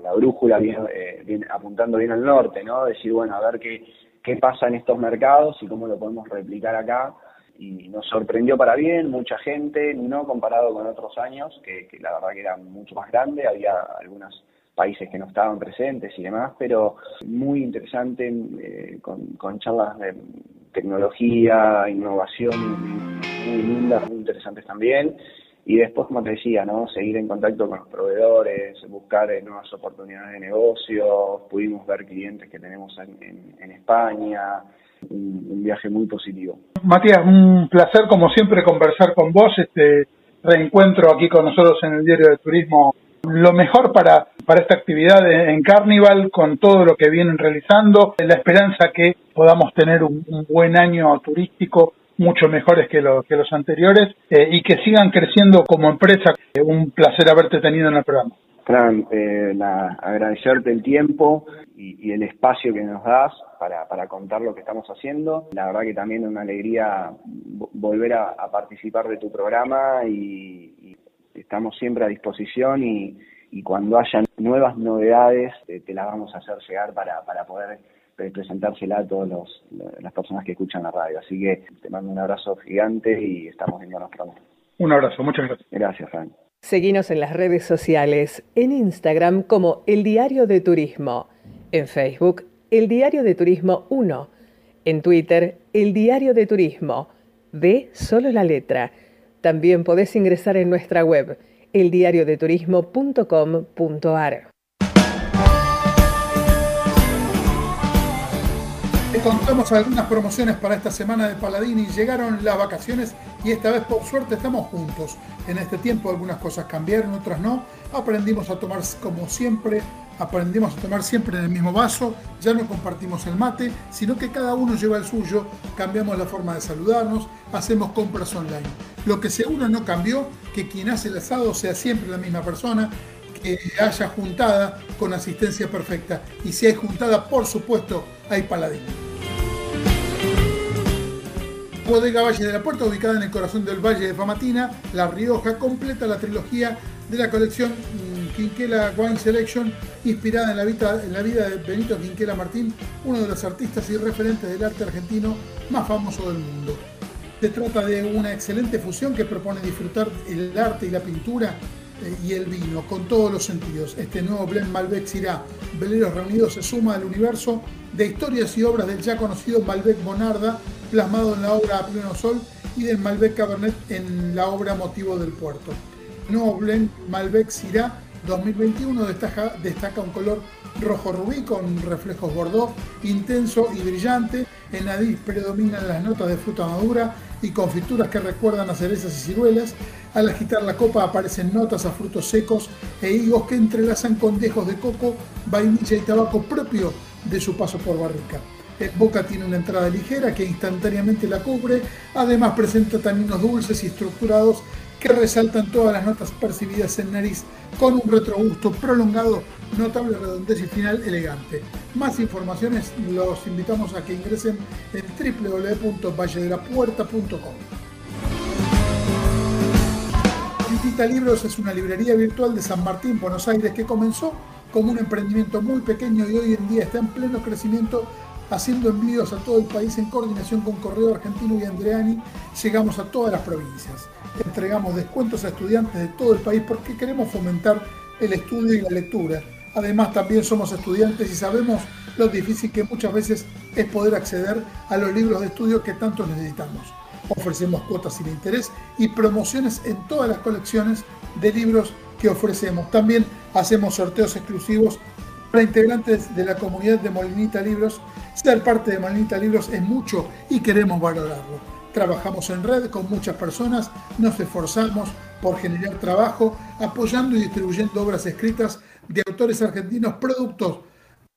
la brújula, bien, eh, bien, apuntando bien al norte, ¿no? Decir, bueno, a ver qué, qué pasa en estos mercados y cómo lo podemos replicar acá. Y nos sorprendió para bien, mucha gente, no comparado con otros años, que, que la verdad que era mucho más grande, había algunas países que no estaban presentes y demás, pero muy interesante, eh, con, charlas de tecnología, innovación muy lindas, muy interesantes también. Y después, como te decía, ¿no? seguir en contacto con los proveedores, buscar eh, nuevas oportunidades de negocio, pudimos ver clientes que tenemos en, España, un, un, viaje muy positivo. Matías, un placer como siempre conversar con vos, este reencuentro aquí con nosotros en el Diario de Turismo lo mejor para, para esta actividad en Carnival con todo lo que vienen realizando, la esperanza que podamos tener un, buen año turístico mucho mejores que, que los anteriores eh, y que sigan creciendo como empresa. Un placer haberte tenido en el programa. Fran, eh, agradecerte el tiempo y, el espacio que nos das para, para, contar lo que estamos haciendo. La verdad que también es una alegría volver a, participar de tu programa y, estamos siempre a disposición y, cuando haya nuevas novedades eh, te las vamos a hacer llegar para, para poder presentársela a todas las personas que escuchan la radio. Así que te mando un abrazo gigante y estamos viéndonos pronto. Un abrazo, muchas gracias. Gracias, Frank. Seguinos en las redes sociales, en Instagram como El Diario de Turismo, en Facebook El Diario de Turismo 1, en Twitter El Diario de Turismo, de solo la letra también podés ingresar en nuestra web, eldiariodeturismo.com.ar. contamos algunas promociones para esta semana de Paladini. Llegaron las vacaciones y esta vez por suerte estamos juntos. En este tiempo algunas cosas cambiaron, otras no. Aprendimos a tomar como siempre aprendimos a tomar siempre en el mismo vaso, ya no compartimos el mate, sino que cada uno lleva el suyo, cambiamos la forma de saludarnos, hacemos compras online. Lo que seguro no cambió, que quien hace el asado sea siempre la misma persona, que haya juntada con asistencia perfecta. Y si hay juntada, por supuesto, hay paladín. Bodega Valle de la Puerta, ubicada en el corazón del Valle de Famatina, La Rioja, completa la trilogía de la colección Quinquela Wine Selection, inspirada en la, vida, en la vida de Benito Quinquela Martín, uno de los artistas y referentes del arte argentino más famoso del mundo. Se trata de una excelente fusión que propone disfrutar el arte y la pintura y el vino con todos los sentidos. Este nuevo blend Malbec Syrah, Veleros Reunidos, se suma al universo de historias y obras del ya conocido Malbec Bonarda, plasmado en la obra A Pleno Sol, y del Malbec Cabernet en la obra Motivo del Puerto. Nuevo blend Malbec Syrah 2021 destaca, un color rojo rubí con reflejos bordeaux, intenso y brillante. En nariz predominan las notas de fruta madura y confituras que recuerdan a cerezas y ciruelas. Al agitar la copa aparecen notas a frutos secos e higos que entrelazan con dejos de coco, vainilla y tabaco propio de su paso por barrica. El boca tiene una entrada ligera que instantáneamente la cubre, además presenta taninos dulces y estructurados que resaltan todas las notas percibidas en nariz con un retrogusto prolongado, notable redondez y final elegante. Más informaciones los invitamos a que ingresen en www.valledelapuerta.com. Visita Libros es una librería virtual de San Martín, Buenos Aires, que comenzó como un emprendimiento muy pequeño y hoy en día está en pleno crecimiento haciendo envíos a todo el país en coordinación con Correo Argentino y Andreani, llegamos a todas las provincias entregamos descuentos a estudiantes de todo el país porque queremos fomentar el estudio y la lectura. Además también somos estudiantes y sabemos lo difícil que muchas veces es poder acceder a los libros de estudio que tanto necesitamos. Ofrecemos cuotas sin interés y promociones en todas las colecciones de libros que ofrecemos. También hacemos sorteos exclusivos para integrantes de la comunidad de Molinita Libros. Ser parte de Molinita Libros es mucho y queremos valorarlo. Trabajamos en red con muchas personas, nos esforzamos por generar trabajo, apoyando y distribuyendo obras escritas de autores argentinos, productos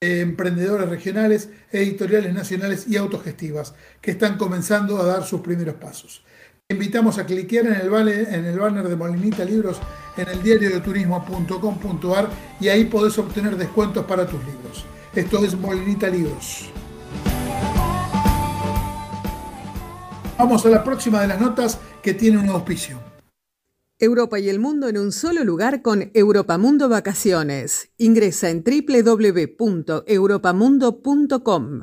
de emprendedores regionales, editoriales nacionales y autogestivas, que están comenzando a dar sus primeros pasos. Invitamos a cliquear en el, banner de Molinita Libros en el diario y ahí podés obtener descuentos para tus libros. Esto es Molinita Libros. Vamos a la próxima de las notas que tiene un auspicio. Europa y el mundo en un solo lugar con Europamundo Vacaciones. Ingresa en www.europamundo.com.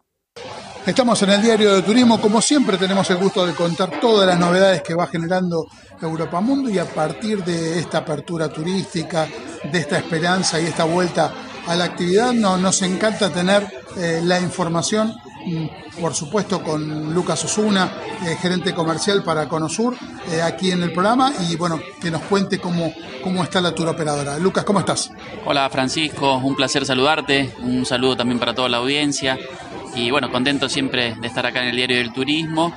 Estamos en el diario de turismo, como siempre tenemos el gusto de contar todas las novedades que va generando Europa Mundo y a partir de esta apertura turística, de esta esperanza y esta vuelta a la actividad, nos encanta tener eh, la información, mm, por supuesto con Lucas Osuna, eh, gerente comercial para Conosur, eh, aquí en el programa y bueno, que nos cuente cómo, cómo está la tour operadora. Lucas, ¿cómo estás? Hola Francisco, un placer saludarte, un saludo también para toda la audiencia y bueno, contento siempre de estar acá en el Diario del Turismo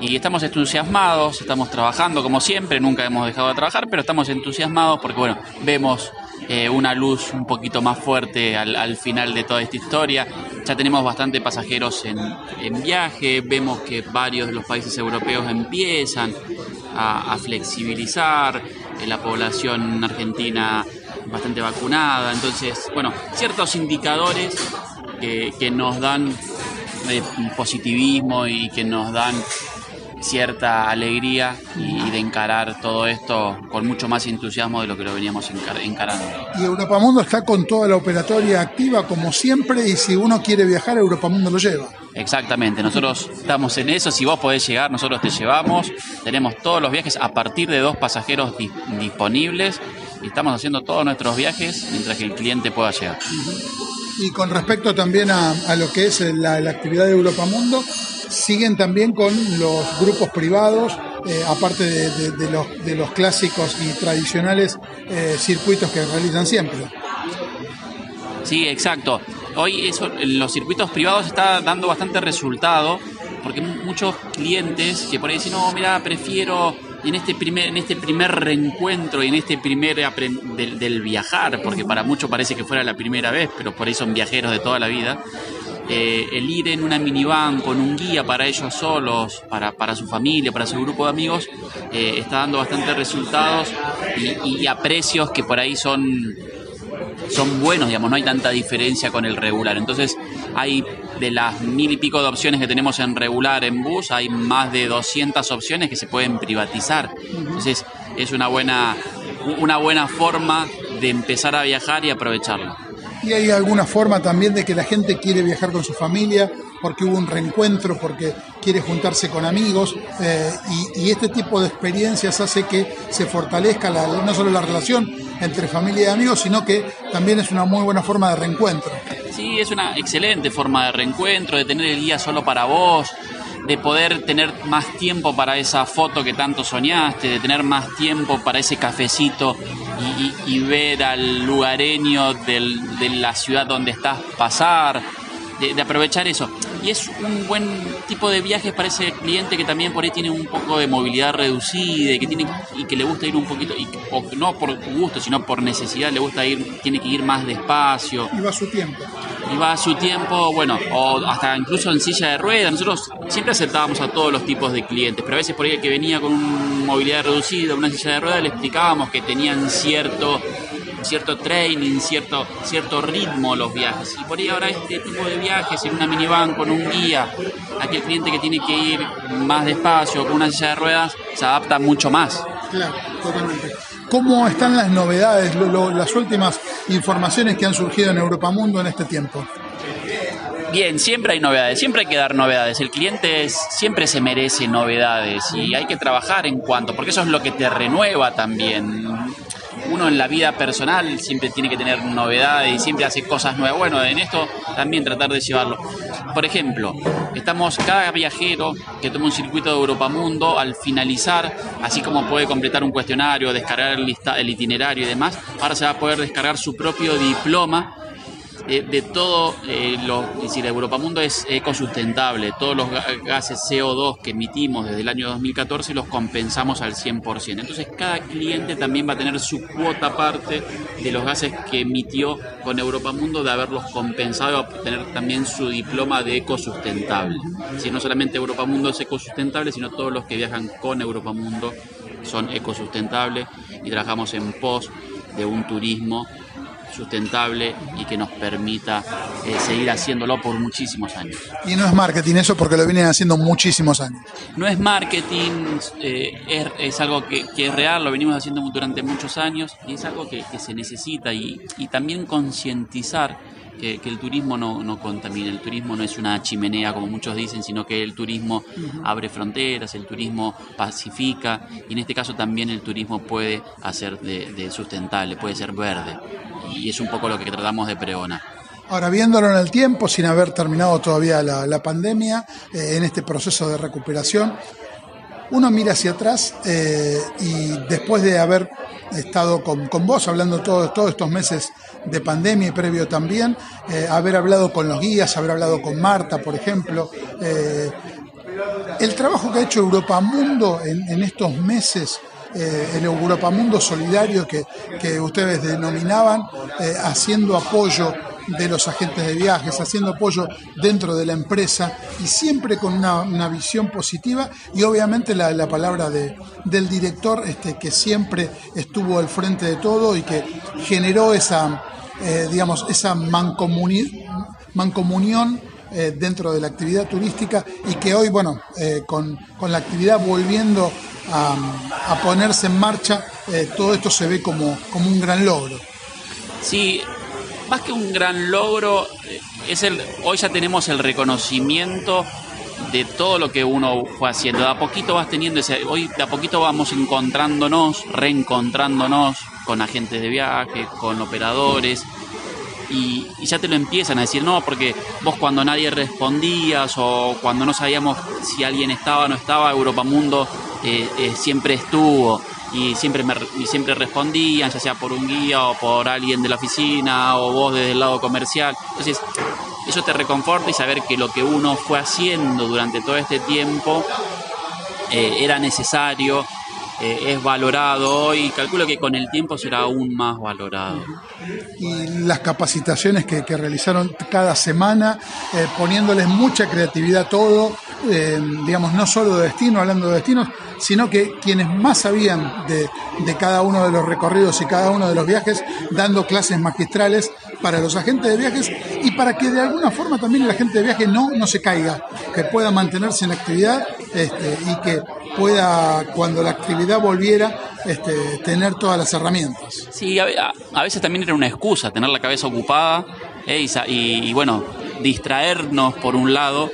y estamos entusiasmados, estamos trabajando como siempre, nunca hemos dejado de trabajar, pero estamos entusiasmados porque bueno, vemos eh, una luz un poquito más fuerte al, final de toda esta historia. Ya tenemos bastante pasajeros en, en viaje, vemos que varios de los países europeos empiezan a, flexibilizar, eh, la población argentina bastante vacunada, entonces, bueno, ciertos indicadores que, que nos dan de positivismo y que nos dan cierta alegría y, de encarar todo esto con mucho más entusiasmo de lo que lo veníamos encarando. Y Europa Mundo está con toda la operatoria activa como siempre y si uno quiere viajar, Europa Mundo lo lleva. Exactamente, nosotros estamos en eso, si vos podés llegar, nosotros te llevamos, tenemos todos los viajes a partir de dos pasajeros disponibles y estamos haciendo todos nuestros viajes mientras que el cliente pueda llegar. Y con respecto también a, lo que es la, actividad de Europa Mundo, siguen también con los grupos privados, eh, aparte de, los, de, los, clásicos y tradicionales eh, circuitos que realizan siempre. Sí, exacto. Hoy eso, los circuitos privados está dando bastante resultado porque muchos clientes que por ahí dicen, no, mira, prefiero en este primer, en este primer reencuentro y en este primer del, del, viajar, porque para muchos parece que fuera la primera vez, pero por ahí son viajeros de toda la vida, eh, el ir en una minivan con un guía para ellos solos, para, para su familia, para su grupo de amigos, eh, está dando bastantes resultados y, a precios que por ahí son, son buenos, digamos, no hay tanta diferencia con el regular. Entonces hay de las mil y pico de opciones que tenemos en regular en bus, hay más de 200 opciones que se pueden privatizar. Entonces es una buena, una buena forma de empezar a viajar y aprovecharlo y hay alguna forma también de que la gente quiere viajar con su familia porque hubo un reencuentro, porque quiere juntarse con amigos eh, y, este tipo de experiencias hace que se fortalezca no solo la relación entre familia y amigos, sino que también es una muy buena forma de reencuentro. Sí, es una excelente forma de reencuentro, de tener el día solo para vos, de poder tener más tiempo para esa foto que tanto soñaste, de tener más tiempo para ese cafecito y, ver al lugareño de la ciudad donde estás pasar, de, aprovechar eso. Y es un buen tipo de viaje para ese cliente que también por ahí tiene un poco de movilidad reducida y que, tiene, y que le gusta ir un poquito, y, no por gusto, sino por necesidad, le gusta ir, tiene que ir más despacio. Y va a su tiempo. Y va a su tiempo, bueno, o hasta incluso en silla de ruedas. Nosotros siempre aceptábamos a todos los tipos de clientes, pero a veces por ahí que venía con una movilidad reducida, una silla de ruedas, le explicábamos que tenían cierto cierto training, cierto, cierto ritmo los viajes. Y por ahí ahora este tipo de viajes en una minivan con un guía, aquel cliente que tiene que ir más despacio con una silla de ruedas, se adapta mucho más. Claro, totalmente. ¿Cómo están las novedades, las últimas informaciones que han surgido en Europa Mundo en este tiempo? Bien, siempre hay novedades, siempre hay que dar novedades. El cliente siempre se merece novedades y hay que trabajar en cuanto, porque eso es lo que te renueva también uno en la vida personal siempre tiene que tener novedades y siempre hace cosas nuevas. Bueno, en esto también tratar de llevarlo. Por ejemplo, estamos cada viajero que toma un circuito de Europa Mundo, al finalizar, así como puede completar un cuestionario, descargar el, el itinerario y demás, ahora se va a poder descargar su propio diploma de, todo eh, lo, es decir, Europa Mundo es ecosustentable. Todos los gases CO2 que emitimos desde el año 2014 los compensamos al 100%. Entonces cada cliente también va a tener su cuota aparte de los gases que emitió con Europa Mundo de haberlos compensado y va a tener también su diploma de ecosustentable. Si no solamente Europa Mundo es ecosustentable, sino todos los que viajan con Europa Mundo son ecosustentables y trabajamos en pos de un turismo sustentable y que nos permita eh, seguir haciéndolo por muchísimos años. Y no es marketing eso porque lo vienen haciendo muchísimos años. No es marketing, eh, es, algo que, es real, lo venimos haciendo durante muchos años y es algo que, se necesita y, y también concientizar que, el turismo no, no, contamina, el turismo no es una chimenea como muchos dicen, sino que el turismo abre fronteras, el turismo pacifica y en este caso también el turismo puede hacer de, sustentable, puede ser verde. Y es un poco lo que tratamos de pregonar. Ahora, viéndolo en el tiempo, sin haber terminado todavía la, pandemia, eh, en este proceso de recuperación, uno mira hacia atrás eh, y después de haber estado con, vos hablando todos estos meses de pandemia y previo también, eh, haber hablado con los guías, haber hablado con Marta, por ejemplo, eh, el trabajo que ha hecho Europa Mundo en, estos meses, el Europa Mundo Solidario que, que ustedes denominaban, haciendo apoyo de los agentes de viajes, haciendo apoyo dentro de la empresa y siempre con una, visión positiva y obviamente la, palabra de, del director este, que siempre estuvo al frente de todo y que generó esa, eh, digamos, esa mancomunión eh, dentro de la actividad turística y que hoy, bueno, eh, con, la actividad volviendo a, a ponerse en marcha, todo esto se ve como, como un gran logro. Sí, más que un gran logro, eh, es el, hoy ya tenemos el reconocimiento de todo lo que uno fue haciendo. De a poquito vas teniendo ese, hoy de a poquito vamos encontrándonos, reencontrándonos con agentes de viaje, con operadores. Y, ya te lo empiezan a decir, no, porque vos cuando nadie respondías o cuando no sabíamos si alguien estaba o no estaba, Europa Mundo eh, eh, siempre estuvo y siempre, me, siempre respondían, ya sea por un guía o por alguien de la oficina o vos desde el lado comercial. Entonces, eso te reconforta y saber que lo que uno fue haciendo durante todo este tiempo eh, era necesario eh, es valorado hoy. Calculo que con el tiempo será aún más valorado. Y las capacitaciones que, realizaron cada semana, eh, poniéndoles mucha creatividad a todo, eh, digamos, no solo de destino, hablando de destinos, sino que quienes más sabían de, de, cada uno de los recorridos y cada uno de los viajes, dando clases magistrales para los agentes de viajes y para que de alguna forma también el agente de viaje no, no se caiga, que pueda mantenerse en actividad este, y que pueda, cuando la actividad volviera, este, tener todas las herramientas. Sí, a, veces también era una excusa tener la cabeza ocupada eh, y, bueno, distraernos por un lado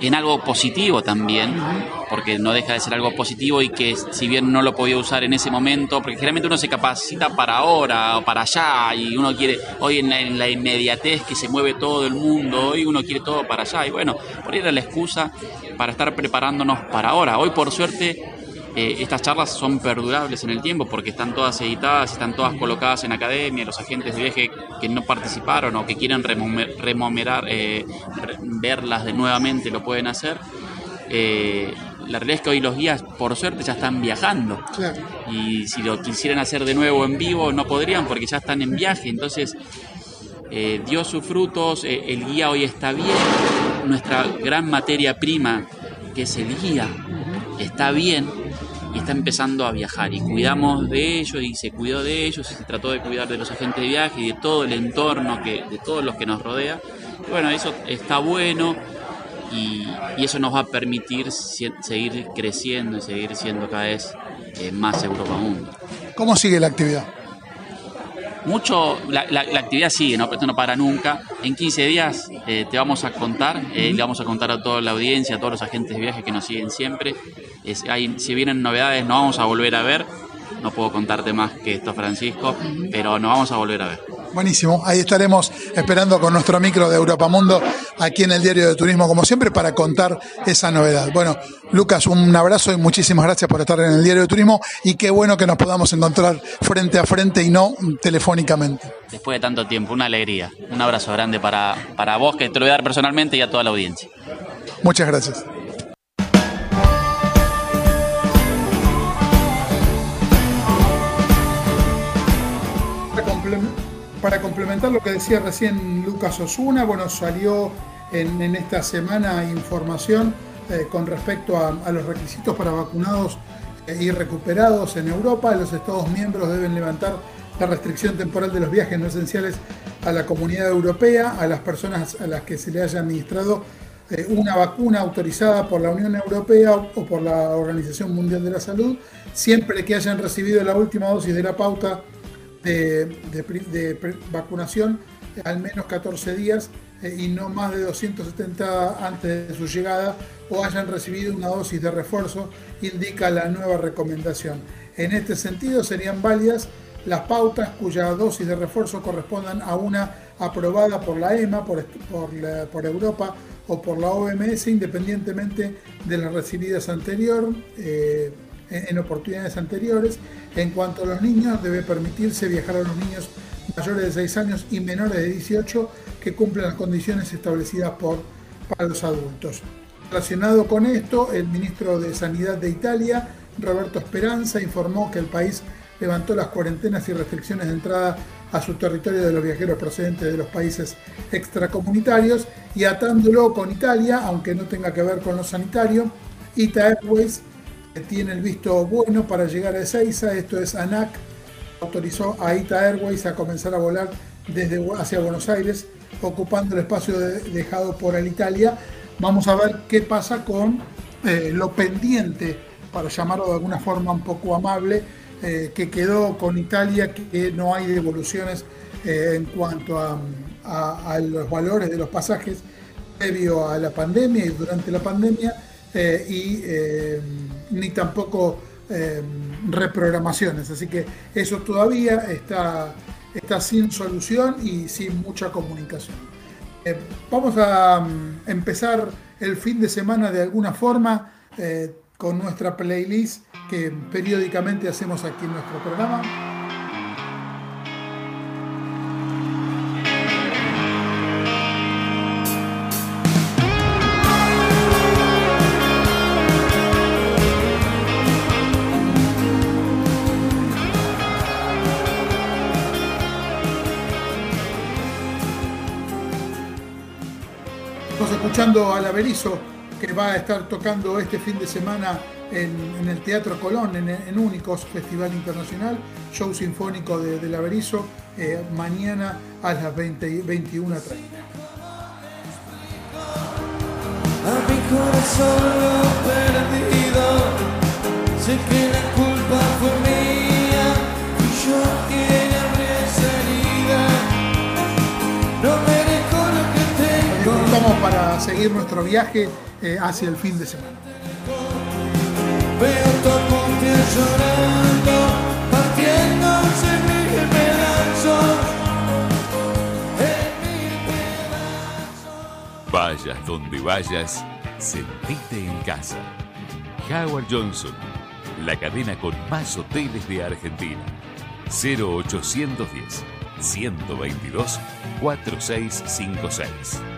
en algo positivo también, porque no deja de ser algo positivo y que si bien no lo podía usar en ese momento, porque generalmente uno se capacita para ahora o para allá y uno quiere, hoy en la, inmediatez que se mueve todo el mundo, hoy uno quiere todo para allá y bueno, por ahí era la excusa para estar preparándonos para ahora. Hoy por suerte eh, estas charlas son perdurables en el tiempo porque están todas editadas, están todas colocadas en academia, los agentes de viaje que no participaron o que quieren remomerar, eh, verlas de nuevamente lo pueden hacer. Eh, la realidad es que hoy los guías, por suerte, ya están viajando. Y si lo quisieran hacer de nuevo en vivo, no podrían porque ya están en viaje. Entonces, dio sus frutos, el guía hoy está bien, nuestra gran materia prima, que es el guía, está bien y está empezando a viajar y cuidamos de ellos y se cuidó de ellos y se trató de cuidar de los agentes de viaje y de todo el entorno, que, de todos los que nos rodea. bueno, eso está bueno y, eso nos va a permitir seguir creciendo y seguir siendo cada vez eh, más Europa Mundo. ¿Cómo sigue la actividad? mucho, la, actividad sigue, ¿no? esto no para nunca. En 15 días eh, te vamos a contar, eh, le vamos a contar a toda la audiencia, a todos los agentes de viaje que nos siguen siempre. si vienen novedades, nos vamos a volver a ver. No puedo contarte más que esto, Francisco, pero nos vamos a volver a ver. Buenísimo, ahí estaremos esperando con nuestro micro de Europa Mundo aquí en el Diario de Turismo, como siempre, para contar esa novedad. Bueno, Lucas, un abrazo y muchísimas gracias por estar en el Diario de Turismo y qué bueno que nos podamos encontrar frente a frente y no telefónicamente. Después de tanto tiempo, una alegría. Un abrazo grande para, para vos, que te lo voy a dar personalmente, y a toda la audiencia. Muchas gracias. Lo que decía recién Lucas Osuna, bueno, salió en, esta semana información eh, con respecto a, los requisitos para vacunados y recuperados en Europa. Los Estados miembros deben levantar la restricción temporal de los viajes no esenciales a la comunidad europea, a las personas a las que se le haya administrado eh, una vacuna autorizada por la Unión Europea o por la Organización Mundial de la Salud, siempre que hayan recibido la última dosis de la pauta de, vacunación al menos 14 días eh, y no más de 270 antes de su llegada o hayan recibido una dosis de refuerzo, indica la nueva recomendación. En este sentido serían válidas las pautas cuya dosis de refuerzo correspondan a una aprobada por la EMA, por, por, Europa o por la OMS, independientemente de las recibidas anterior. Eh, en oportunidades anteriores. En cuanto a los niños, debe permitirse viajar a los niños mayores de 6 años y menores de 18 que cumplen las condiciones establecidas por, para los adultos. Relacionado con esto, el ministro de Sanidad de Italia, Roberto Esperanza, informó que el país levantó las cuarentenas y restricciones de entrada a su territorio de los viajeros procedentes de los países extracomunitarios y atándolo con Italia, aunque no tenga que ver con lo sanitario, Ita Airways tiene el visto bueno para llegar a Ezeiza, esto es ANAC, autorizó a Ita Airways a comenzar a volar desde hacia Buenos Aires, ocupando el espacio dejado por el Italia. Vamos a ver qué pasa con eh, lo pendiente, para llamarlo de alguna forma un poco amable, eh, que quedó con Italia, que no hay devoluciones eh, en cuanto a, a, los valores de los pasajes previo a la pandemia y durante la pandemia. y ni tampoco eh, reprogramaciones. Así que eso todavía está, está sin solución y sin mucha comunicación. Eh, vamos a mm, empezar el fin de semana de alguna forma eh, con nuestra playlist que periódicamente hacemos aquí en nuestro programa. Estamos escuchando a Laverizo que va a estar tocando este fin de semana en, el Teatro Colón, en, Únicos Festival Internacional, show sinfónico de, de Laverizo, eh, mañana a las 20, 21.30. A mi corazón perdido, sé que la culpa fue mía, y yo Estamos para seguir nuestro viaje eh, hacia el fin de semana. Vayas donde vayas, sentite en casa. Howard Johnson, la cadena con más hoteles de Argentina. 0810 122 4656.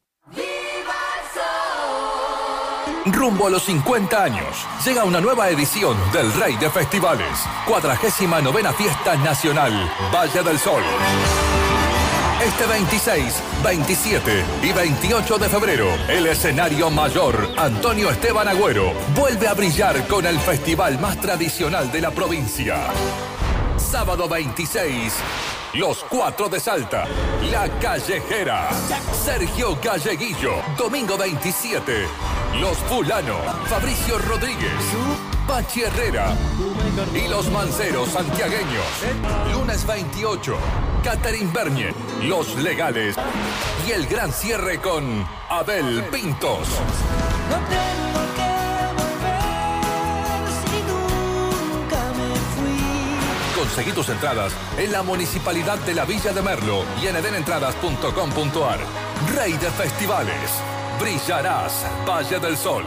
Rumbo a los 50 años, llega una nueva edición del Rey de Festivales, cuadragésima novena fiesta nacional, Valle del Sol. Este 26, 27 y 28 de febrero, el escenario mayor, Antonio Esteban Agüero, vuelve a brillar con el festival más tradicional de la provincia. Sábado 26, los Cuatro de Salta, La Callejera, Sergio Galleguillo, domingo 27, Los Fulano, Fabricio Rodríguez, Pachi Herrera y Los Manceros Santiagueños. Lunes 28, Catherine Bernier, Los Legales y el gran cierre con Abel Pintos. Conseguí tus entradas en la Municipalidad de la Villa de Merlo y en edenentradas.com.ar. Rey de Festivales. Brillarás, Valle del Sol.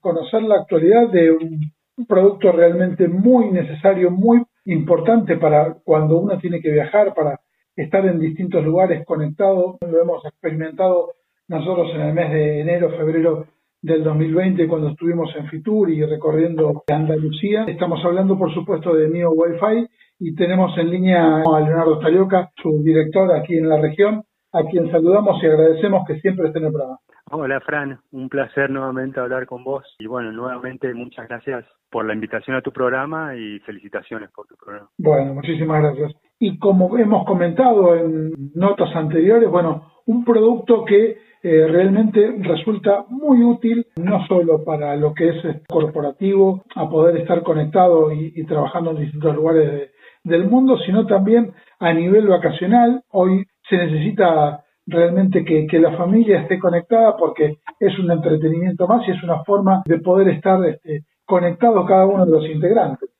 Conocer la actualidad de un producto realmente muy necesario, muy importante para cuando uno tiene que viajar, para estar en distintos lugares conectados. Lo hemos experimentado nosotros en el mes de enero, febrero del 2020 cuando estuvimos en Fitur y recorriendo Andalucía. Estamos hablando, por supuesto, de Mio Wi-Fi y tenemos en línea a Leonardo Talioca, su director aquí en la región, a quien saludamos y agradecemos que siempre esté en el programa. Hola Fran, un placer nuevamente hablar con vos y bueno, nuevamente muchas gracias por la invitación a tu programa y felicitaciones por tu programa. Bueno, muchísimas gracias. Y como hemos comentado en notas anteriores, bueno, un producto que eh, realmente resulta muy útil no solo para lo que es eh, corporativo, a poder estar conectado y, trabajando en distintos lugares del mundo, sino también a nivel vacacional. Hoy se necesita realmente que, la familia esté conectada porque es un entretenimiento más y es una forma de poder estar este, conectados cada uno de los integrantes.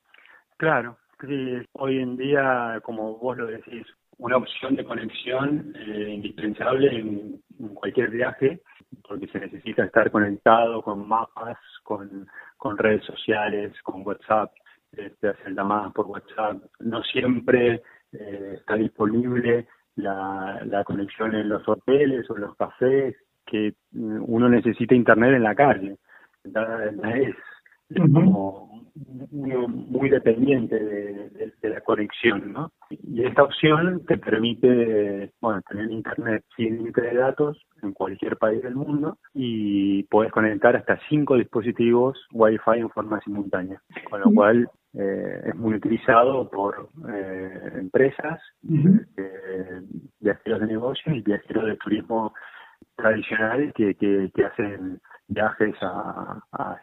Claro, hoy en día, como vos lo decís, una opción de conexión eh, indispensable en, cualquier viaje, porque se necesita estar conectado con mapas, con, redes sociales, con WhatsApp, este, hacer llamadas por WhatsApp. No siempre eh, está disponible la, la conexión en los hoteles o en los cafés, que mm, uno necesita internet en la calle. es como muy dependiente de, la conexión, ¿no? Y esta opción te permite, bueno, tener internet sin límite de datos en cualquier país del mundo y puedes conectar hasta cinco dispositivos Wi-Fi en forma simultánea, con lo cual eh, es muy utilizado por eh, empresas, eh, viajeros de negocios y viajeros de turismo tradicionales que, que, hacen viajes a, a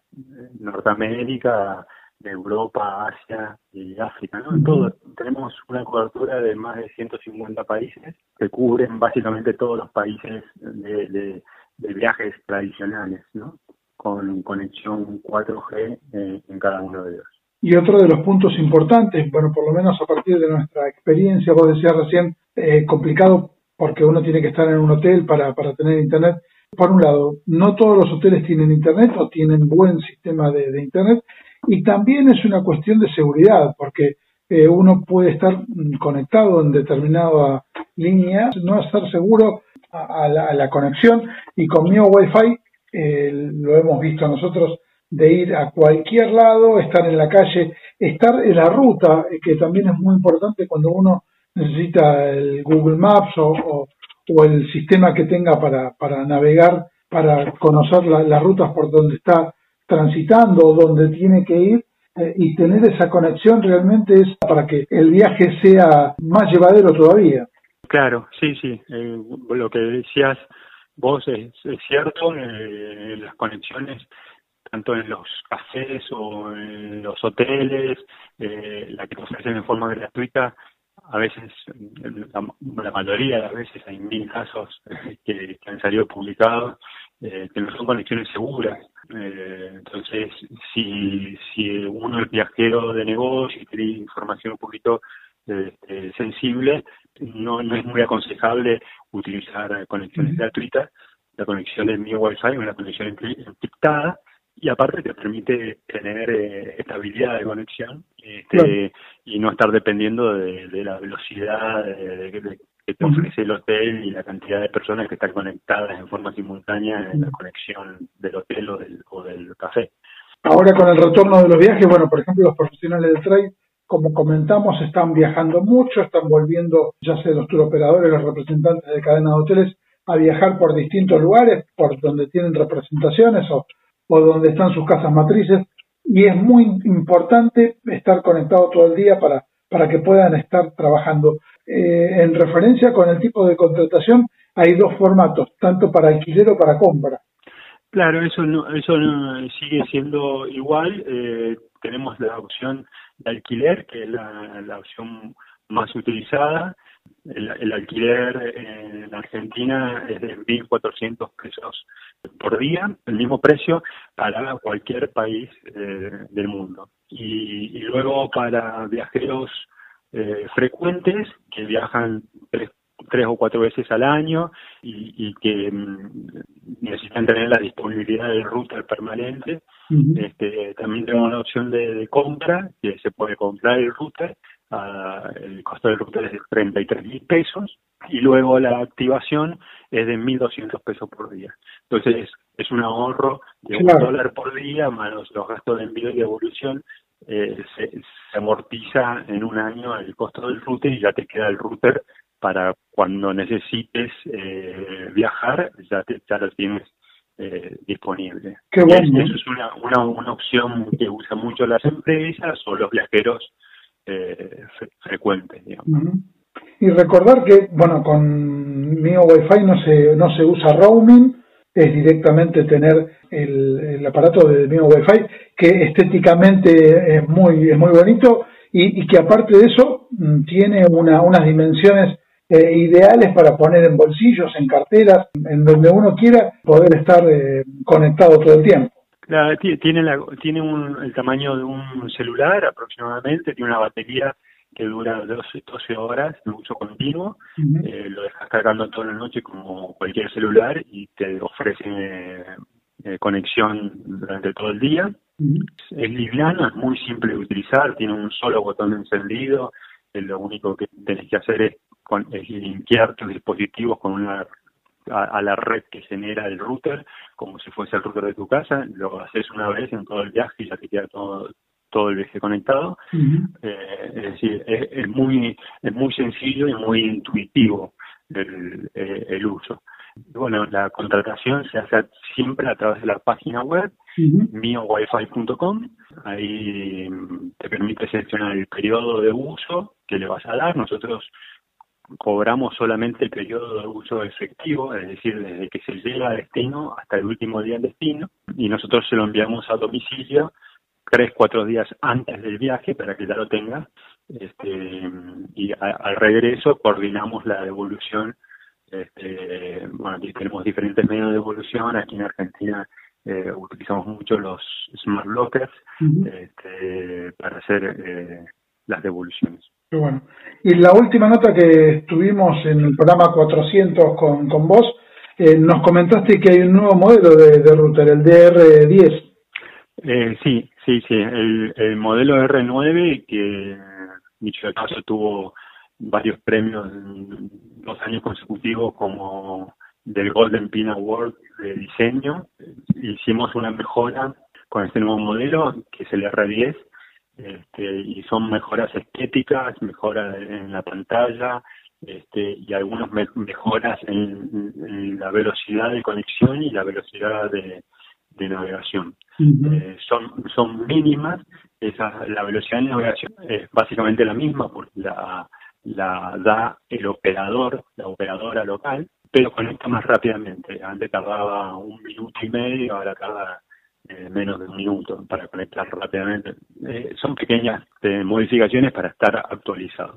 Norteamérica, Europa, Asia y África, ¿no? Todo, tenemos una cobertura de más de 150 países que cubren básicamente todos los países de, viajes tradicionales, ¿no? Con conexión 4G eh, en cada uno de ellos. Y otro de los puntos importantes, bueno, por lo menos a partir de nuestra experiencia, vos decías recién, eh, complicado porque uno tiene que estar en un hotel para, para tener internet. Por un lado, no todos los hoteles tienen internet o tienen buen sistema de, internet y también es una cuestión de seguridad porque eh, uno puede estar conectado en determinada línea, no estar seguro a, la, conexión. Y con mi Wi-Fi eh, lo hemos visto nosotros de ir a cualquier lado, estar en la calle, estar en la ruta, eh, que también es muy importante cuando uno necesita el Google Maps o, o, el sistema que tenga para, para navegar, para conocer las rutas por donde está transitando donde tiene que ir. Eh, y tener esa conexión realmente es para que el viaje sea más llevadero todavía. Claro, sí, sí. Eh, lo que decías vos es, cierto. Eh, las conexiones tanto en los cafés o en los hoteles, la que ofrecen en forma gratuita, a veces, la, mayoría de las veces hay mil casos que, han salido publicados eh, que no son conexiones seguras. Eh, entonces, si, si uno es viajero de negocio y quiere información un poquito este, sensible, no, no es muy aconsejable utilizar conexiones gratuitas. La conexión de mi Wi-Fi es una conexión encriptada y aparte te permite tener eh, estabilidad de conexión este, y no estar dependiendo de, la velocidad de, que te ofrece el hotel y la cantidad de personas que están conectadas en forma simultánea en la conexión del hotel o del, o del café. Ahora con el retorno de los viajes, bueno, por ejemplo, los profesionales del trade, como comentamos, están viajando mucho, están volviendo, ya sea los turoperadores, los representantes de cadena de hoteles, a viajar por distintos lugares, por donde tienen representaciones o o donde están sus casas matrices y es muy importante estar conectado todo el día para, para que puedan estar trabajando. Eh, en referencia con el tipo de contratación, hay dos formatos, tanto para alquiler o para compra. Claro, eso no, eso sigue siendo igual. Eh, tenemos la opción de alquiler, que es la, opción más utilizada. El, alquiler en Argentina es de 1.400 pesos por día, el mismo precio para cualquier país eh, del mundo. Y, luego para viajeros eh, frecuentes que viajan tres, o cuatro veces al año y, que mm, necesitan tener la disponibilidad del router permanente, este, también tenemos una opción de, de compra, que se puede comprar el router el costo del router es de 33 mil pesos y luego la activación es de 1.200 pesos por día. Entonces es un ahorro de un dólar por día más los gastos de envío y devolución. Eh, se, amortiza en un año el costo del router y ya te queda el router para cuando necesites eh, viajar, ya, te, ya lo tienes eh, disponible. Eso es una, una, una opción que usan mucho las empresas o los viajeros eh, frecuentes. Y recordar que, bueno, con mi Wi-Fi no se, no se usa roaming, es directamente tener el, aparato de mi Wi-Fi, que estéticamente es muy, es muy bonito y, que aparte de eso mm, tiene una, unas dimensiones eh, ideales para poner en bolsillos, en carteras, en donde uno quiera poder estar eh, conectado todo el tiempo. Tiene la, tiene un, el tamaño de un celular aproximadamente, tiene una batería que dura 12, 12 horas de uso continuo, eh, lo dejas cargando toda la noche como cualquier celular y te ofrece eh, conexión durante todo el día. Es liviano, es muy simple de utilizar, tiene un solo botón de encendido, eh, lo único que tenés que hacer es, con, es limpiar tus dispositivos con una a, la red que genera el router, como si fuese el router de tu casa, lo haces una vez en todo el viaje y ya te queda todo todo el viaje conectado. eh, es decir, es, muy es muy sencillo y muy intuitivo el, eh, el uso. Bueno, la contratación se hace siempre a través de la página web miowifi.com. Ahí te permite seleccionar el periodo de uso que le vas a dar. Nosotros cobramos solamente el periodo de uso efectivo, es decir, desde que se llega al destino hasta el último día del destino, y nosotros se lo enviamos a domicilio tres, cuatro días antes del viaje para que ya lo tenga, este, y al regreso coordinamos la devolución. Este, bueno, aquí tenemos diferentes medios de devolución, aquí en Argentina eh, utilizamos mucho los smart lockers este, para hacer eh, las devoluciones. bueno. Y la última nota que tuvimos en el programa 400 con, con vos, eh, nos comentaste que hay un nuevo modelo de, router, el DR10. Eh, sí, sí, sí, el, el modelo R9 que dicho de paso tuvo varios premios dos años consecutivos como del Golden Pin Award de diseño. Hicimos una mejora con este nuevo modelo, que es el R10, este, y son mejoras estéticas, mejoras en la pantalla, este, y algunas mejoras en, la velocidad de conexión y la velocidad de, navegación. Eh, son, son mínimas, esa, la velocidad de navegación es básicamente la misma porque la, la da el operador, la operadora local, pero conecta más rápidamente. Antes tardaba un minuto y medio, ahora tarda eh, menos de un minuto para conectar rápidamente. Eh, son pequeñas eh, modificaciones para estar actualizados.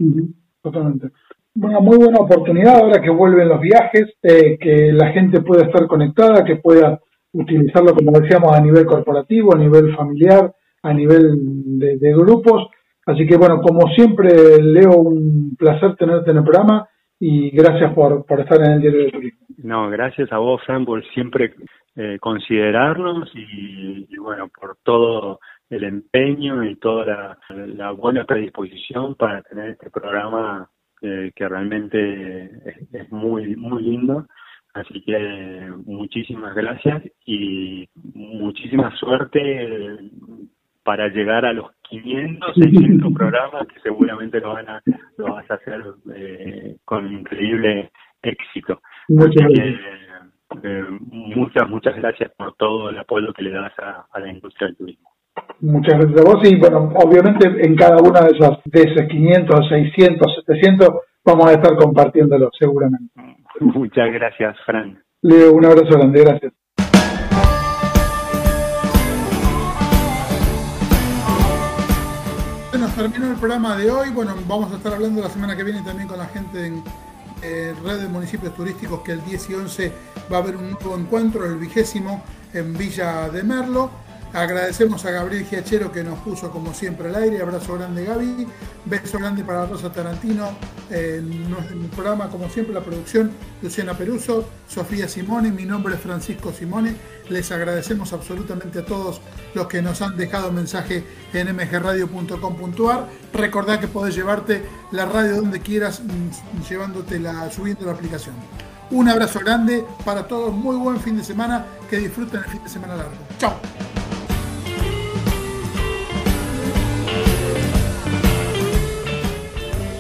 totalmente. Una muy buena oportunidad ahora que vuelven los viajes, que la gente pueda estar conectada, que pueda utilizarlo, como decíamos, a nivel corporativo, a nivel familiar, a nivel de, grupos. Así que bueno, como siempre, Leo, un placer tenerte en el programa y gracias por, por estar en el Diario de Turismo. No, gracias a vos, Fran, por siempre eh, considerarnos y, bueno, por todo el empeño y toda la, buena predisposición para tener este programa eh, que realmente es, muy, muy lindo. Así que muchísimas gracias y muchísima suerte para llegar a los 500, 600 programas que seguramente lo, van a, lo vas a hacer eh, con increíble éxito. Muchas, eh, muchas, muchas gracias por todo el apoyo que le das a, la industria del turismo. Muchas gracias a vos y bueno, obviamente en cada una de esas, de esos 500, 600, 700 vamos a estar compartiéndolo seguramente. Muchas gracias, Fran. Leo, un abrazo grande, gracias. nos terminó el programa de hoy. Bueno, vamos a estar hablando la semana que viene también con la gente en eh, Red de Municipios Turísticos que el 10 y 11 va a haber un nuevo encuentro, el vigésimo, en Villa de Merlo. Agradecemos a Gabriel Giachero que nos puso como siempre al aire. Abrazo grande Gaby. Beso grande para Rosa Tarantino. En nuestro programa, como siempre, la producción Luciana Peruso, Sofía Simone. Mi nombre es Francisco Simone. Les agradecemos absolutamente a todos los que nos han dejado mensaje en mgradio.com.ar. Recordad que podés llevarte la radio donde quieras, mm, llevándote la, subiendo la aplicación. Un abrazo grande para todos. Muy buen fin de semana. Que disfruten el fin de semana largo. Chao.